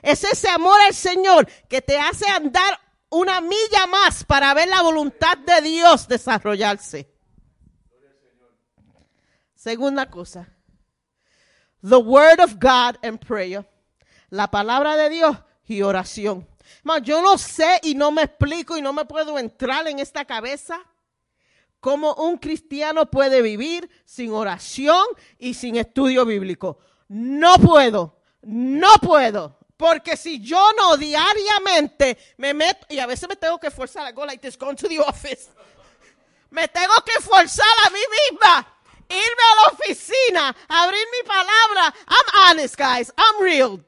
Es ese amor al Señor que te hace andar una milla más para ver la voluntad de Dios desarrollarse. Segunda cosa. The word of God and prayer. La palabra de Dios y oración. Ma, yo no sé y no me explico y no me puedo entrar en esta cabeza cómo un cristiano puede vivir sin oración y sin estudio bíblico. No puedo, no puedo. Porque si yo no diariamente me meto, y a veces me tengo que forzar, I go like this, to the office. Me tengo que forzar a mí misma, irme a la oficina, abrir mi palabra. I'm honest, guys, I'm real.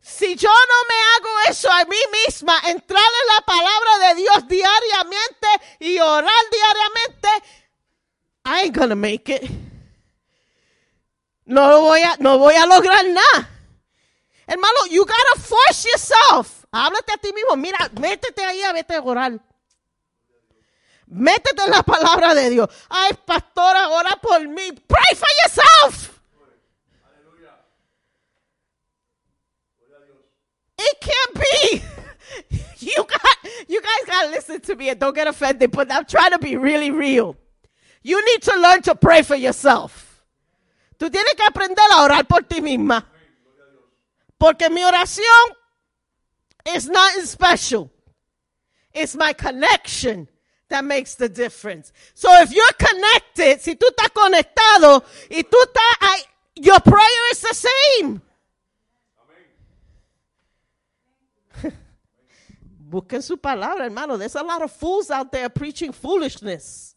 Si yo no me hago eso a mí misma, entrar en la palabra de Dios diariamente y orar diariamente, I ain't gonna make it. No voy a, no voy a lograr nada. Hermano, you gotta force yourself. Háblate a ti mismo. Mira, métete ahí a vete a orar. Métete en la palabra de Dios. Ay, pastora, ora por mí. Pray for yourself. It can't be. You got you guys gotta listen to me and don't get offended, but I'm trying to be really real. You need to learn to pray for yourself. Tú tienes que aprender a orar por ti misma. Porque mi oración is not special. It's my connection that makes the difference. So if you're connected, si tú estás conectado y tú estás ahí, your prayer is the same. Busquen su palabra, hermano. There's a lot of fools out there preaching foolishness.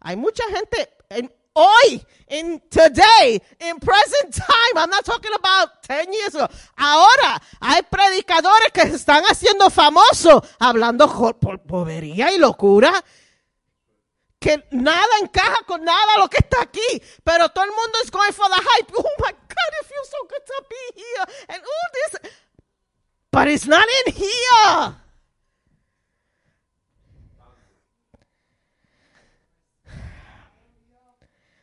Hay mucha gente en, hoy, in today, in present time. I'm not talking about 10 years ago. Ahora hay predicadores que se están haciendo famosos hablando por bobería y locura. Que nada encaja con nada lo que está aquí. Pero todo el mundo is going for the hype. Oh my God, it feels so good to be here. And all this. But it's not in here.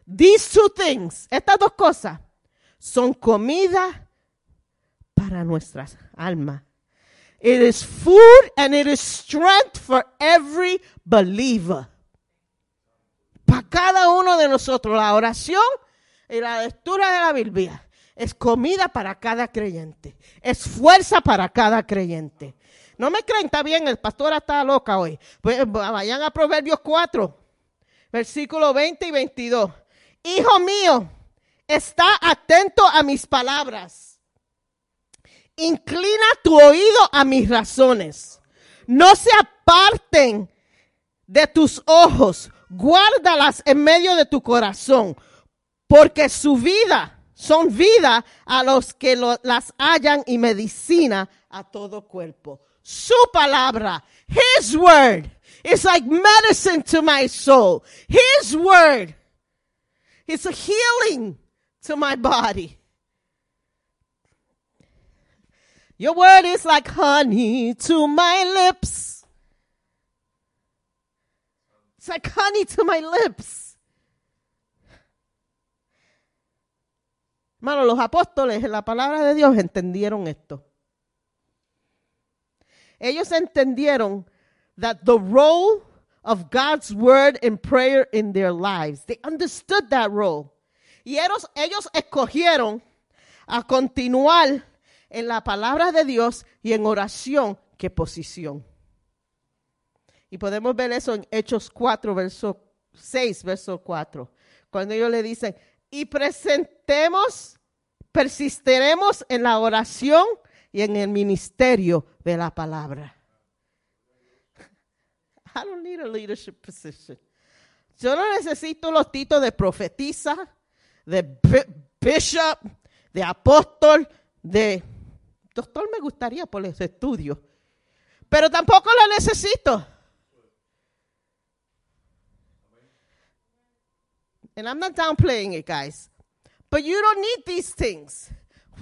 These two things, estas dos cosas, son comida para nuestras almas. It is food and it is strength for every believer. Para cada uno de nosotros, la oración y la lectura de la Biblia es comida para cada creyente. Es fuerza para cada creyente. No me creen, está bien, el pastor está loca hoy. Pues vayan a Proverbios 4, versículo 20 y 22. Hijo mío, está atento a mis palabras. Inclina tu oído a mis razones. No se aparten de tus ojos. Guárdalas en medio de tu corazón. Porque su vida son vida a los que las hallan y medicina a todo cuerpo. Su palabra, His word, is like medicine to my soul. His word is a healing to my body. Your word is like honey to my lips. It's like honey to my lips. Hermano, los apóstoles en la palabra de Dios entendieron esto. Ellos entendieron that the role of God's word and prayer in their lives. They understood that role. Y ellos, ellos escogieron a continuar en la palabra de Dios y en oración que posición. Y podemos ver eso en Hechos 4, verso 6, verso 4. Cuando ellos le dicen, y presentemos, persistiremos en la oración y en el ministerio de la palabra. I don't need a leadership position. Yo no necesito los títulos de profetisa, de bi- bishop, de apóstol, de doctor me gustaría por los estudios, pero tampoco lo necesito. And I'm not downplaying it, guys. But you don't need these things.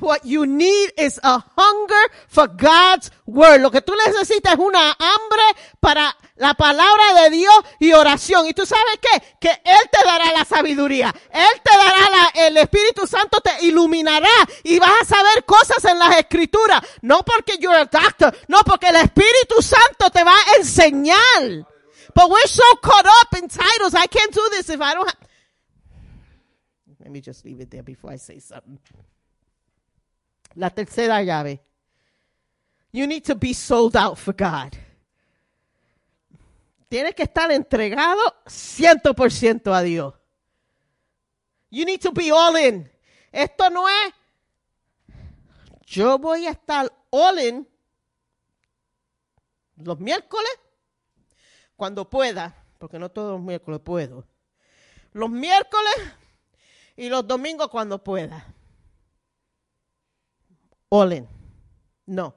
What you need is a hunger for God's word. Lo que tú necesitas es una hambre para la palabra de Dios y oración. Y tú sabes qué? Que Él te dará la sabiduría. Él te dará la, el Espíritu Santo te iluminará y vas a saber cosas en las escrituras. No porque you're a doctor. No porque el Espíritu Santo te va a enseñar. But we're so caught up in titles. I can't do this if I don't have. Let me just leave it there before I say something. La tercera llave. You need to be sold out for God. Tienes que estar entregado 100% a Dios. You need to be all in. Esto no es, yo voy a estar all in los miércoles cuando pueda, porque no todos los miércoles puedo. Los miércoles y los domingos cuando pueda. In. No.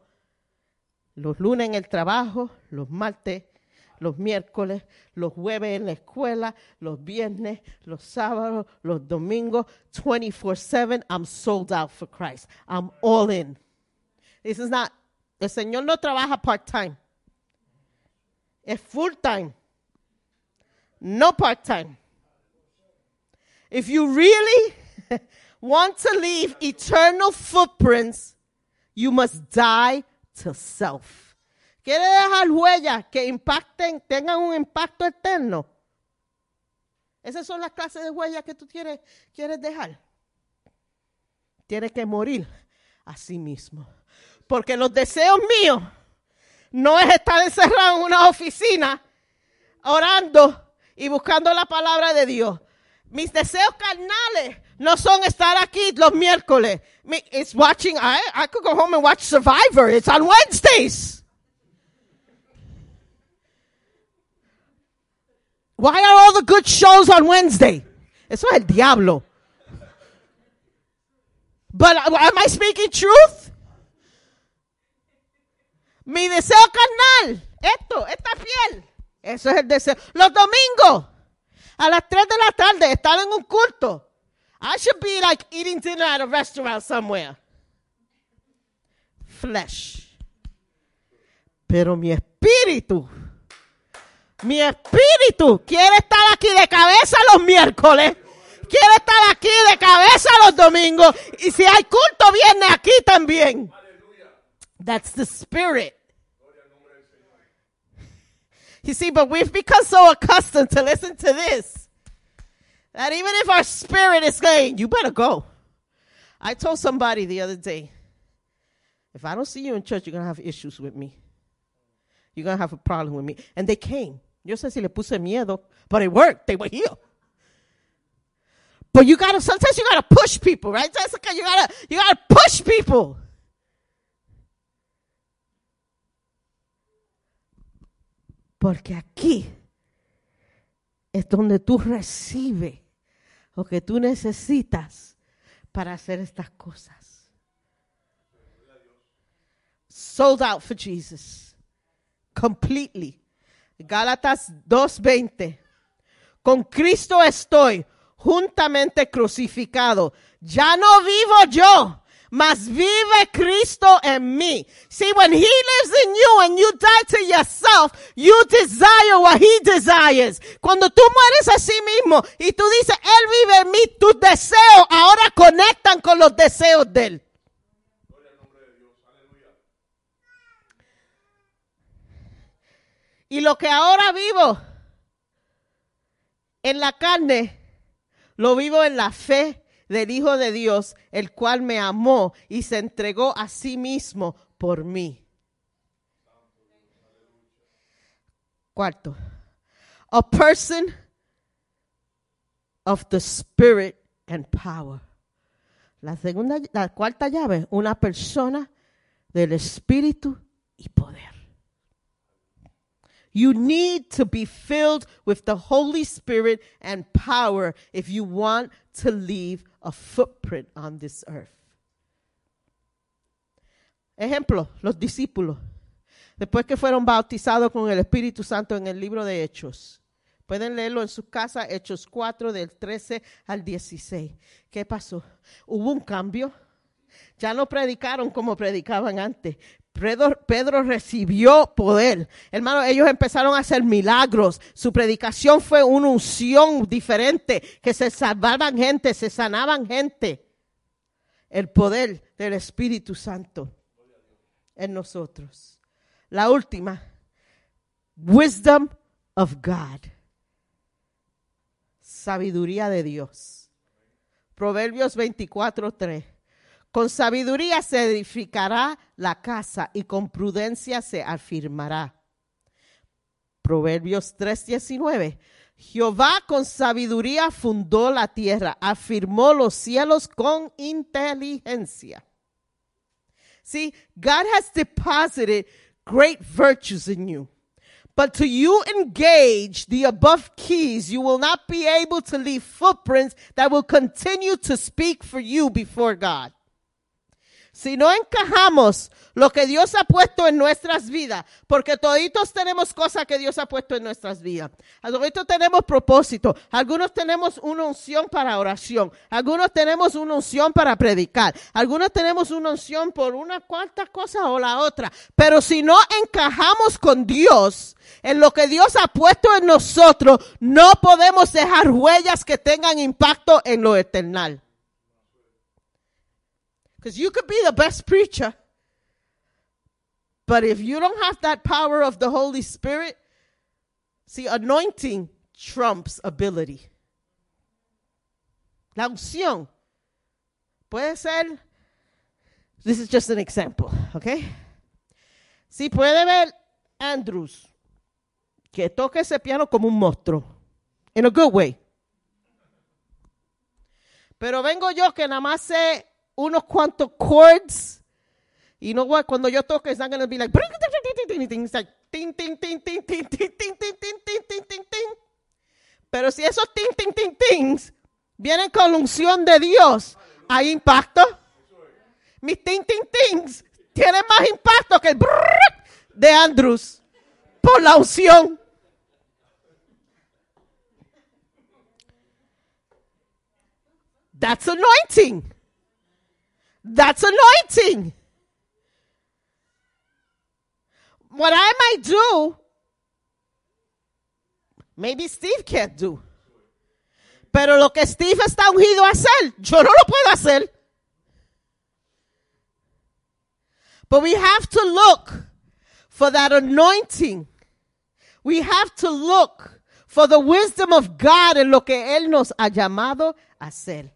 Los lunes en el trabajo, los martes, los miércoles, los jueves en la escuela, los viernes, los sábados, los domingos, 24/7, I'm sold out for Christ. I'm all in. This is not, el Señor no trabaja part-time. Es full-time. No part-time. If you really want to leave eternal footprints, You must die to self. ¿Quiere dejar huellas que impacten, tengan un impacto eterno? Esas son las clases de huellas que tú quieres, quieres dejar. Tienes que morir a sí mismo. Porque los deseos míos no es estar encerrado en una oficina orando y buscando la palabra de Dios. Mis deseos carnales no son estar aquí los miércoles. It's watching, I, I could go home and watch Survivor. It's on Wednesdays. Why are all the good shows on Wednesday? Eso es el diablo. But am I speaking truth? Mi deseo carnal, esto, esta piel. Eso es el deseo. Los domingos, a las 3 de la tarde, estar en un culto. I should be like eating dinner at a restaurant somewhere. Flesh. Pero mi espíritu, mi espíritu quiere estar aquí de cabeza los miércoles. Quiere estar aquí de cabeza los domingos. Y si hay culto, viene aquí también. That's the spirit. You see, but we've become so accustomed to listen to this that even if our spirit is saying, you better go. I told somebody the other day, if I don't see you in church, you're going to have issues with me. You're going to have a problem with me. And they came. Yo sé si le puse miedo, but it worked. They were here. But you gotta, sometimes you gotta push people, right, Jessica? You gotta, you gotta push people. Porque aquí es donde tú recibes lo que tú necesitas para hacer estas cosas. Sold out for Jesus. Completely. Gálatas 2:20. Con Cristo estoy juntamente crucificado. Ya no vivo yo, mas vive Cristo en mí. See, when He lives in you and you die to yourself, you desire what He desires. Cuando tú mueres a sí mismo y tú dices, Él vive en mí, tus deseos ahora conectan con los deseos de Él. Y lo que ahora vivo en la carne, lo vivo en la fe del Hijo de Dios, el cual me amó y se entregó a sí mismo por mí. Cuarto, a person of the spirit and power. La segunda, la cuarta llave, una persona del espíritu y poder. You need to be filled with the Holy Spirit and power if you want to leave a footprint on this earth. Ejemplo, los discípulos. Después que fueron bautizados con el Espíritu Santo en el libro de Hechos. Pueden leerlo en su casa, Hechos 4, del 13 al 16. ¿Qué pasó? Hubo un cambio. Ya no predicaron como predicaban antes. Pedro, recibió poder. Hermano, ellos empezaron a hacer milagros. Su predicación fue una unción diferente, que se salvaban gente, se sanaban gente. El poder del Espíritu Santo en nosotros. La última, wisdom of God. Sabiduría de Dios. Proverbios 24, 3. Con sabiduría se edificará la casa y con prudencia se afirmará. Proverbios 3:19. Jehová con sabiduría fundó la tierra, afirmó los cielos con inteligencia. See, God has deposited great virtues in you. But to you engage the above keys, you will not be able to leave footprints that will continue to speak for you before God. Si no encajamos lo que Dios ha puesto en nuestras vidas, porque toditos tenemos cosas que Dios ha puesto en nuestras vidas. Toditos tenemos propósito. Algunos tenemos una unción para oración. Algunos tenemos una unción para predicar. Algunos tenemos una unción por una cuarta cosa o la otra. Pero si no encajamos con Dios, en lo que Dios ha puesto en nosotros, no podemos dejar huellas que tengan impacto en lo eternal. Because you could be the best preacher, But if you don't have that power of the Holy Spirit, see, anointing trumps ability. La unción puede ser, this is just an example, okay? Si puede ver Andrews que toca ese piano como un monstruo, in a good way. Pero vengo yo que nada más sé unos cuantos chords. Y no what? Cuando yo toque, it's not gonna be like. Pero si esos ting, ting, ting, tings vienen con unción de Dios, hay impacto. Mis ting, ting, tings tienen más impacto que el de Andrews por la unción. That's anointing. That's anointing. What I might do, maybe Steve can't do. Pero lo que Steve está ungido a hacer, yo no lo puedo hacer. But we have to look for that anointing. We have to look for the wisdom of God en lo que Él nos ha llamado a hacer.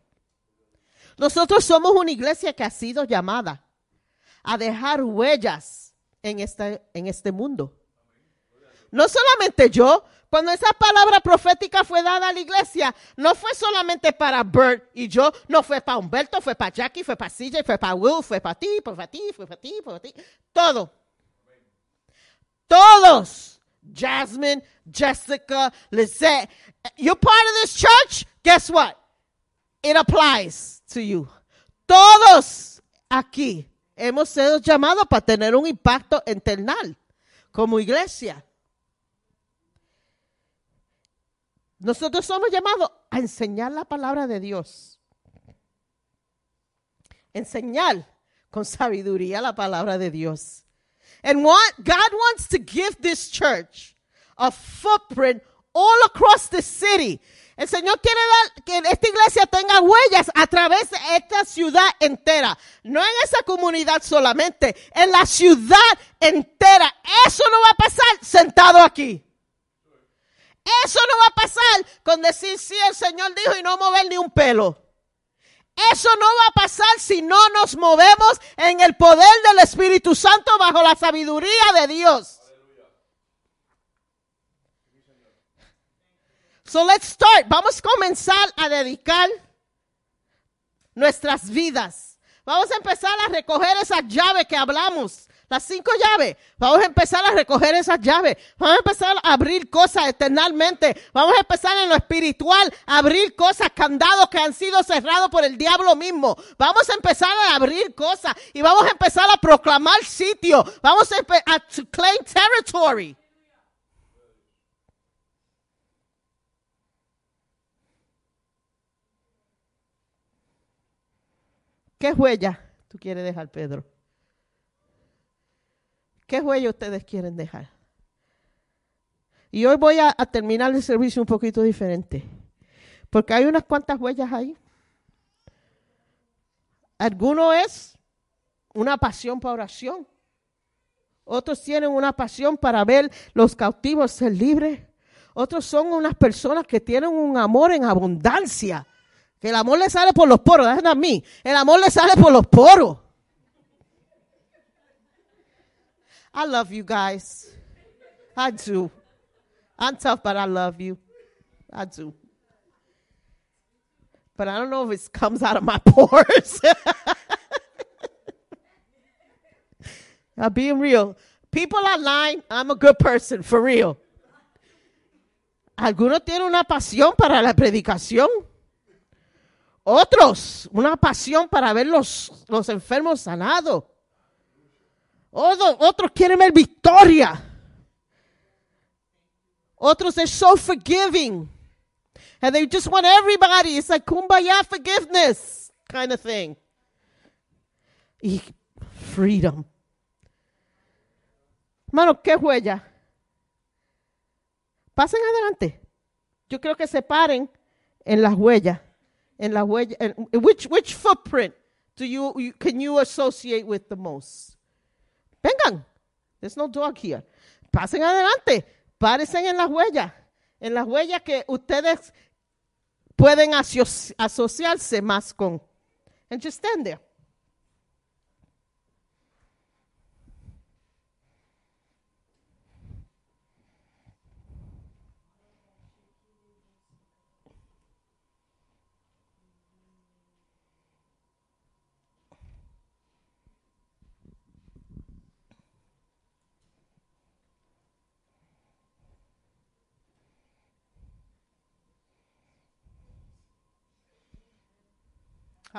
Nosotros somos una iglesia que ha sido llamada a dejar huellas en este, en este mundo. No solamente yo, cuando esa palabra profética fue dada a la iglesia, no fue solamente para Bert y yo, no fue para Humberto, fue para Jackie, fue para CJ, fue para Will, fue para ti, fue para ti, fue para ti, fue para ti. Todo. Todos. Jasmine, Jessica, Lizette. You're part of this church? Guess what? It applies to you. Todos aquí hemos sido llamados para tener un impacto eternal como iglesia. Nosotros somos llamados a enseñar la palabra de Dios. Enseñar con sabiduría la palabra de Dios. And what God wants to give this church a footprint all across the city. El Señor quiere dar que esta iglesia tenga huellas a través de esta ciudad entera. No en esa comunidad solamente, en la ciudad entera. Eso no va a pasar sentado aquí. Eso no va a pasar con decir sí, el Señor dijo y no mover ni un pelo. Eso no va a pasar si no nos movemos en el poder del Espíritu Santo bajo la sabiduría de Dios. So let's start. Vamos a comenzar a dedicar nuestras vidas. Vamos a empezar a recoger esas llaves que hablamos. Las cinco llaves. Vamos a empezar a recoger esas llaves. Vamos a empezar a abrir cosas eternalmente. Vamos a empezar en lo espiritual a abrir cosas, candados que han sido cerrados por el diablo mismo. Vamos a empezar a abrir cosas y vamos a empezar a proclamar sitio. Vamos a, a to claim territory. ¿Qué huella tú quieres dejar, Pedro? ¿Qué huella ustedes quieren dejar? Y hoy voy a, terminar el servicio un poquito diferente, porque hay unas cuantas huellas ahí. Alguno es una pasión para oración. Otros tienen una pasión para ver los cautivos ser libres. Otros son unas personas que tienen un amor en abundancia. Que el amor le sale por los poros. Déjenme a mí. El amor le sale por los poros. I love you guys. I do. I'm tough, but I love you. I do. But I don't know if it comes out of my pores. I'm being real. People are lying. I'm a good person, for real. Algunos tienen una pasión para la predicación. Otros, una pasión para ver los, los enfermos sanados. Otros, quieren ver victoria. Otros, they're so forgiving. And they just want everybody. It's like kumbaya forgiveness kind of thing. Y freedom. Hermano, ¿qué huella? Pasen adelante. Yo creo que se paren en las huellas. En la huella. Which, which footprint do you, you, can you associate with the most? Vengan. There's no dog here. Pasen adelante. Párense en las huellas. En las huellas que ustedes pueden aso- asociarse más con. And just stand there.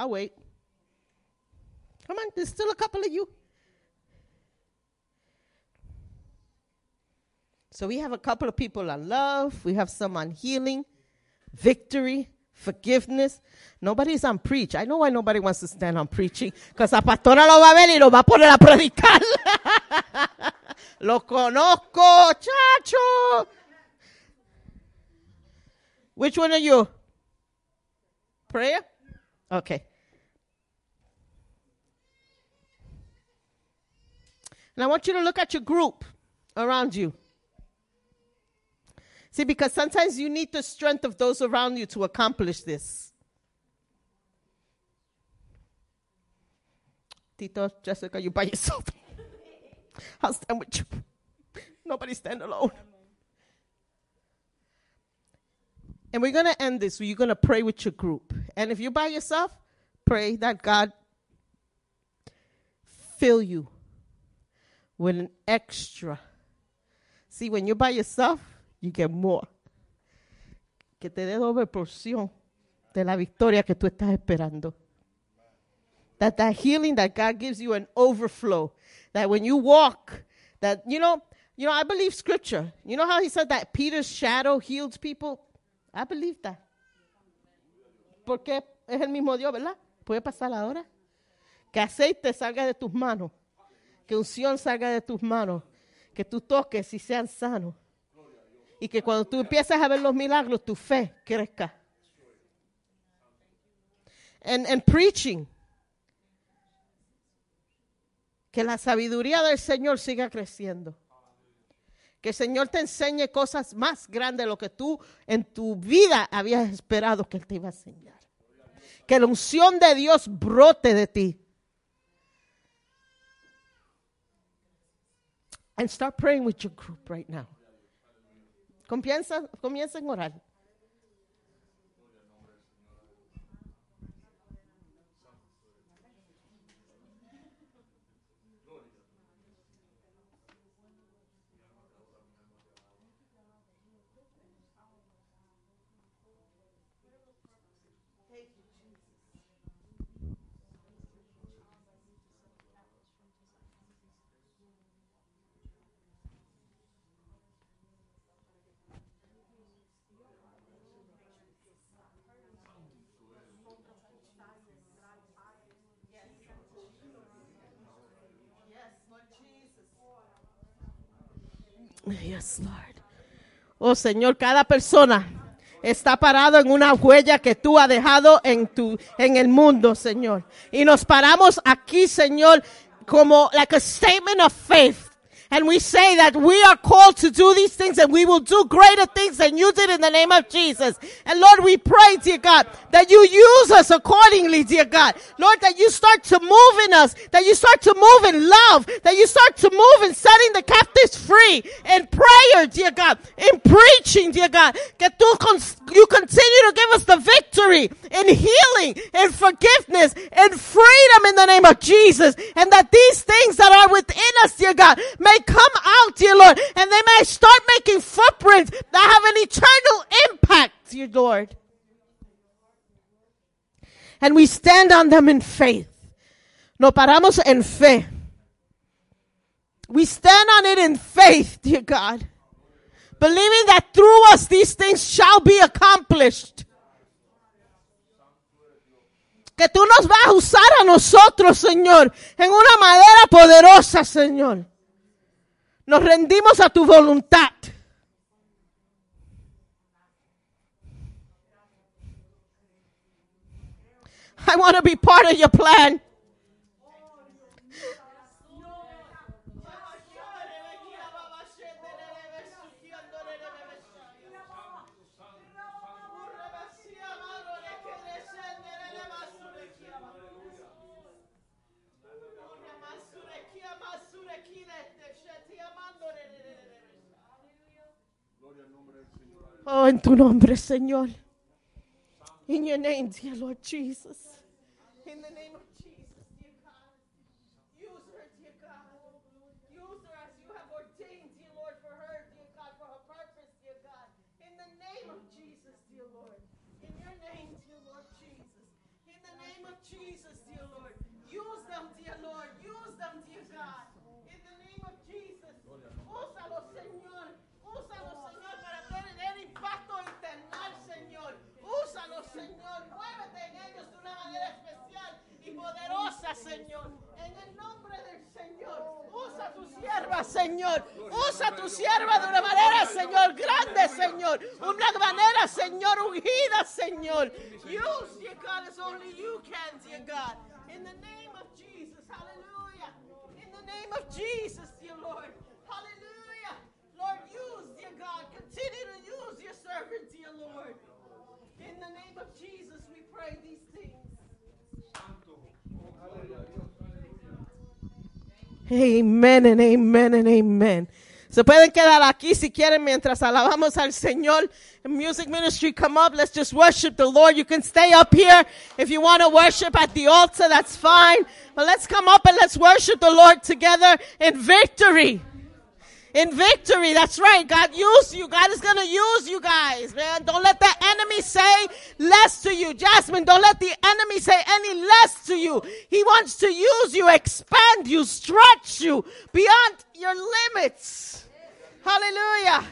I'll wait. Come on, there's still a couple of you. So we have a couple of people on love, we have some on healing, victory, forgiveness. Nobody's on preach. I know why nobody wants to stand on preaching, because la pastora lo va a ver y lo va a poner a predicar. lo conozco, chacho. Which one are you? Prayer? Okay. And I want you to look at your group around you. See, because sometimes you need the strength of those around you to accomplish this. Tito, Jessica, you by yourself. I'll stand with you. Nobody stand alone. And we're going to end this. You're going to pray with your group. And if you're by yourself, pray that God fill you with an extra. See, when you're by yourself, you get more. Que te dé doble porción de la victoria que tú estás esperando. That that healing that God gives you an overflow. That when you walk, that you know, you know, I believe scripture. You know how he said that Peter's shadow healed people? I believe that. Porque es el mismo Dios, ¿verdad? Puede pasar ahora. Que aceite salga de tus manos. Que unción salga de tus manos. Que tú toques y sean sanos. Y que cuando tú empieces a ver los milagros, tu fe crezca. And, and preaching. Que la sabiduría del Señor siga creciendo. Que el Señor te enseñe cosas más grandes de lo que tú en tu vida habías esperado que Él te iba a enseñar. Que la unción de Dios brote de ti. And start praying with your group right now. Comienza, comienza en orar. Yes, Lord. Oh Señor, cada persona está parado en una huella que tú has dejado en tu en el mundo, Señor. Y nos paramos aquí, Señor, como like a statement of faith. And we say that we are called to do these things and we will do greater things than you did in the name of Jesus. And Lord, we pray, dear God, that you use us accordingly, dear God. Lord, that you start to move in us, that you start to move in love, that you start to move in setting the captives free in prayer, dear God, in preaching, dear God. Con- you continue to give us the victory in healing, in forgiveness, in freedom in the name of Jesus. And that these things that are within us, dear God, may come out, dear Lord, and they may start making footprints that have an eternal impact, dear Lord. And we stand on them in faith. No paramos en fe. We stand on it in faith, dear God. Believing that through us these things shall be accomplished. Que tú nos vas a usar a nosotros, Señor, en una manera poderosa, Señor. Nos rendimos a tu voluntad. I want to be part of your plan. Oh, en tu nombre, Señor. In your name, dear Lord Jesus. In the name of Señor. En el nombre del Señor. Usa tu sierva, Señor. Usa tu sierva de una manera, Señor, grande, Señor. Una manera, Señor, ungida, Señor. Use, dear God, as only you can, dear God. In the name of Jesus. Hallelujah. In the name of Jesus, dear Lord. Hallelujah. Lord, use, dear God. Continue to use your servant, dear Lord. In the name of Jesus, we pray these Amen and amen and amen. Se pueden quedar aquí si quieren mientras alabamos al Señor. Music ministry, come up. Let's just worship the Lord. You can stay up here if you want to worship at the altar. That's fine. But let's come up and let's worship the Lord together in victory. In victory. That's right. God used you. God is going to use you guys, man. Don't let the enemy say less to you. Jasmine, don't let the enemy say any less to you. He wants to use you, expand you, stretch you beyond your limits. Hallelujah.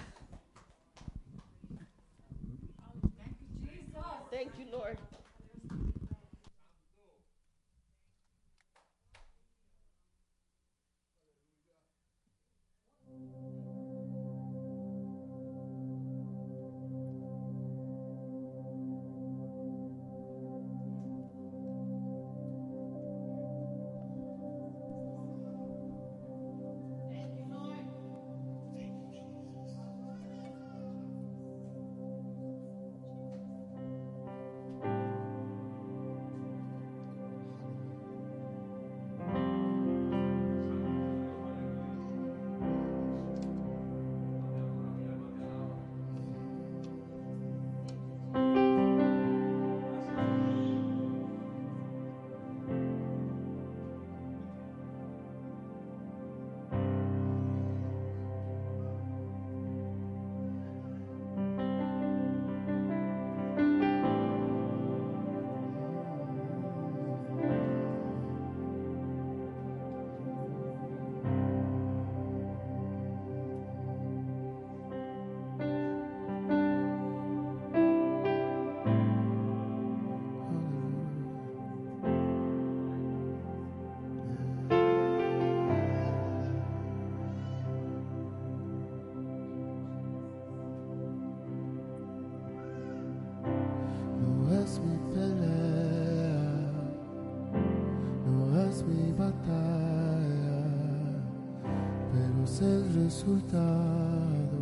Resultado,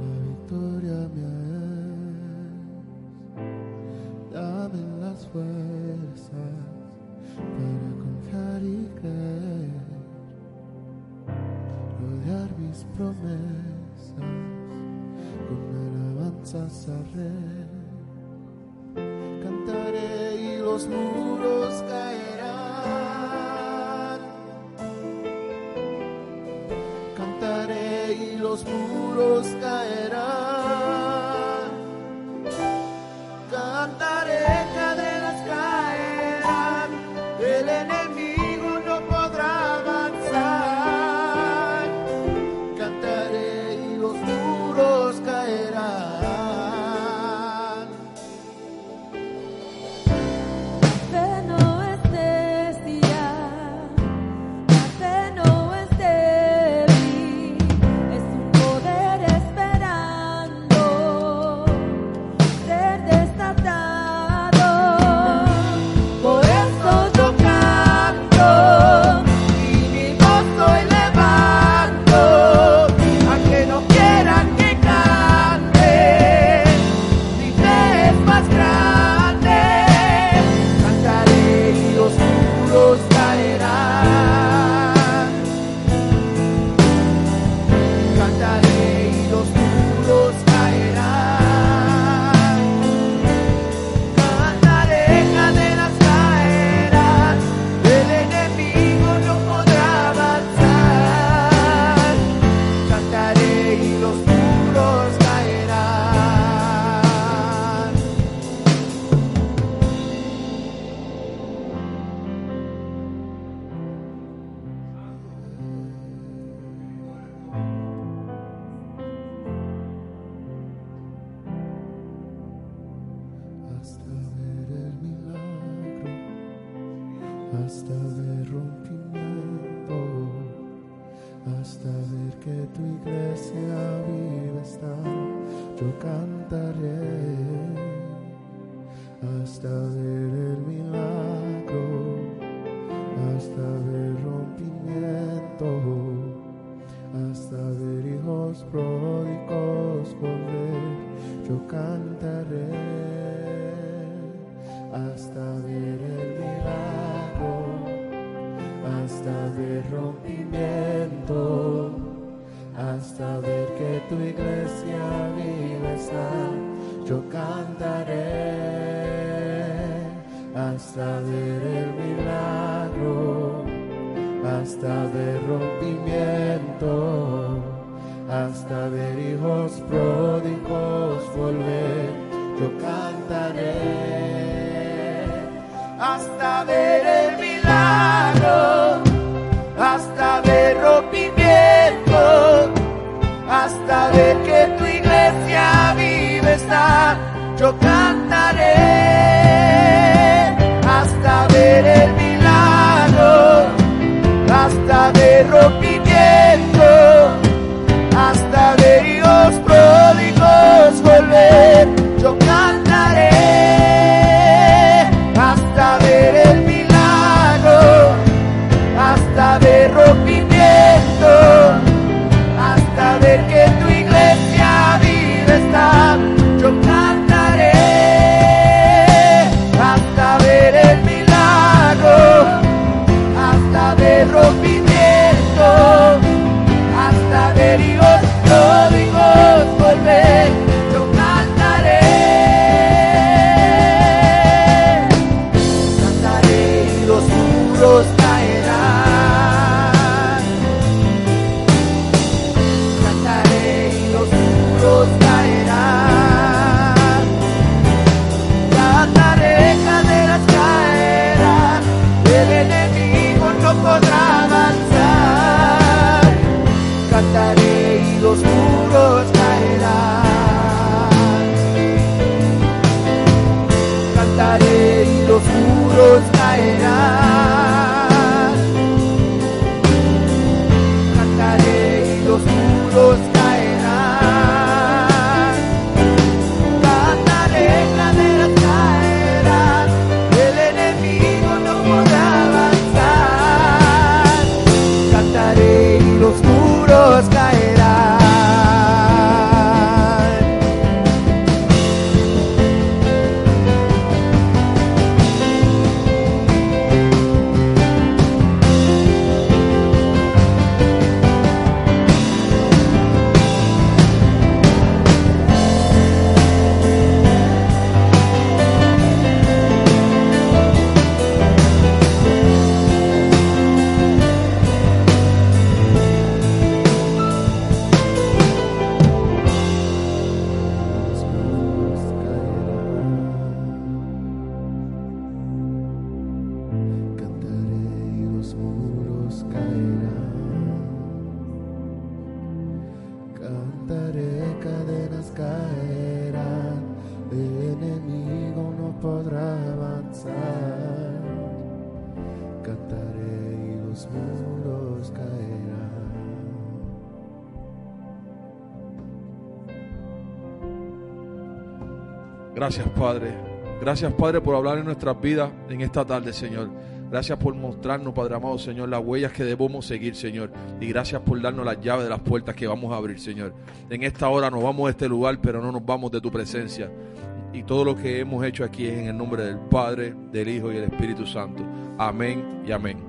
la victoria mía es. Dame las fuerzas para confiar y creer, rodear mis promesas con alabanzas a rey. Cantaré y los muros hasta ver hijos pródigos volver, yo cantaré hasta ver por hablar en nuestras vidas en esta tarde, Señor. Gracias por mostrarnos, Padre amado, Señor, las huellas que debemos seguir, Señor. Y gracias por darnos las llaves de las puertas que vamos a abrir, Señor. En esta hora nos vamos de este lugar, pero no nos vamos de tu presencia. Y todo lo que hemos hecho aquí es en el nombre del Padre, del Hijo y del Espíritu Santo. Amén y amén.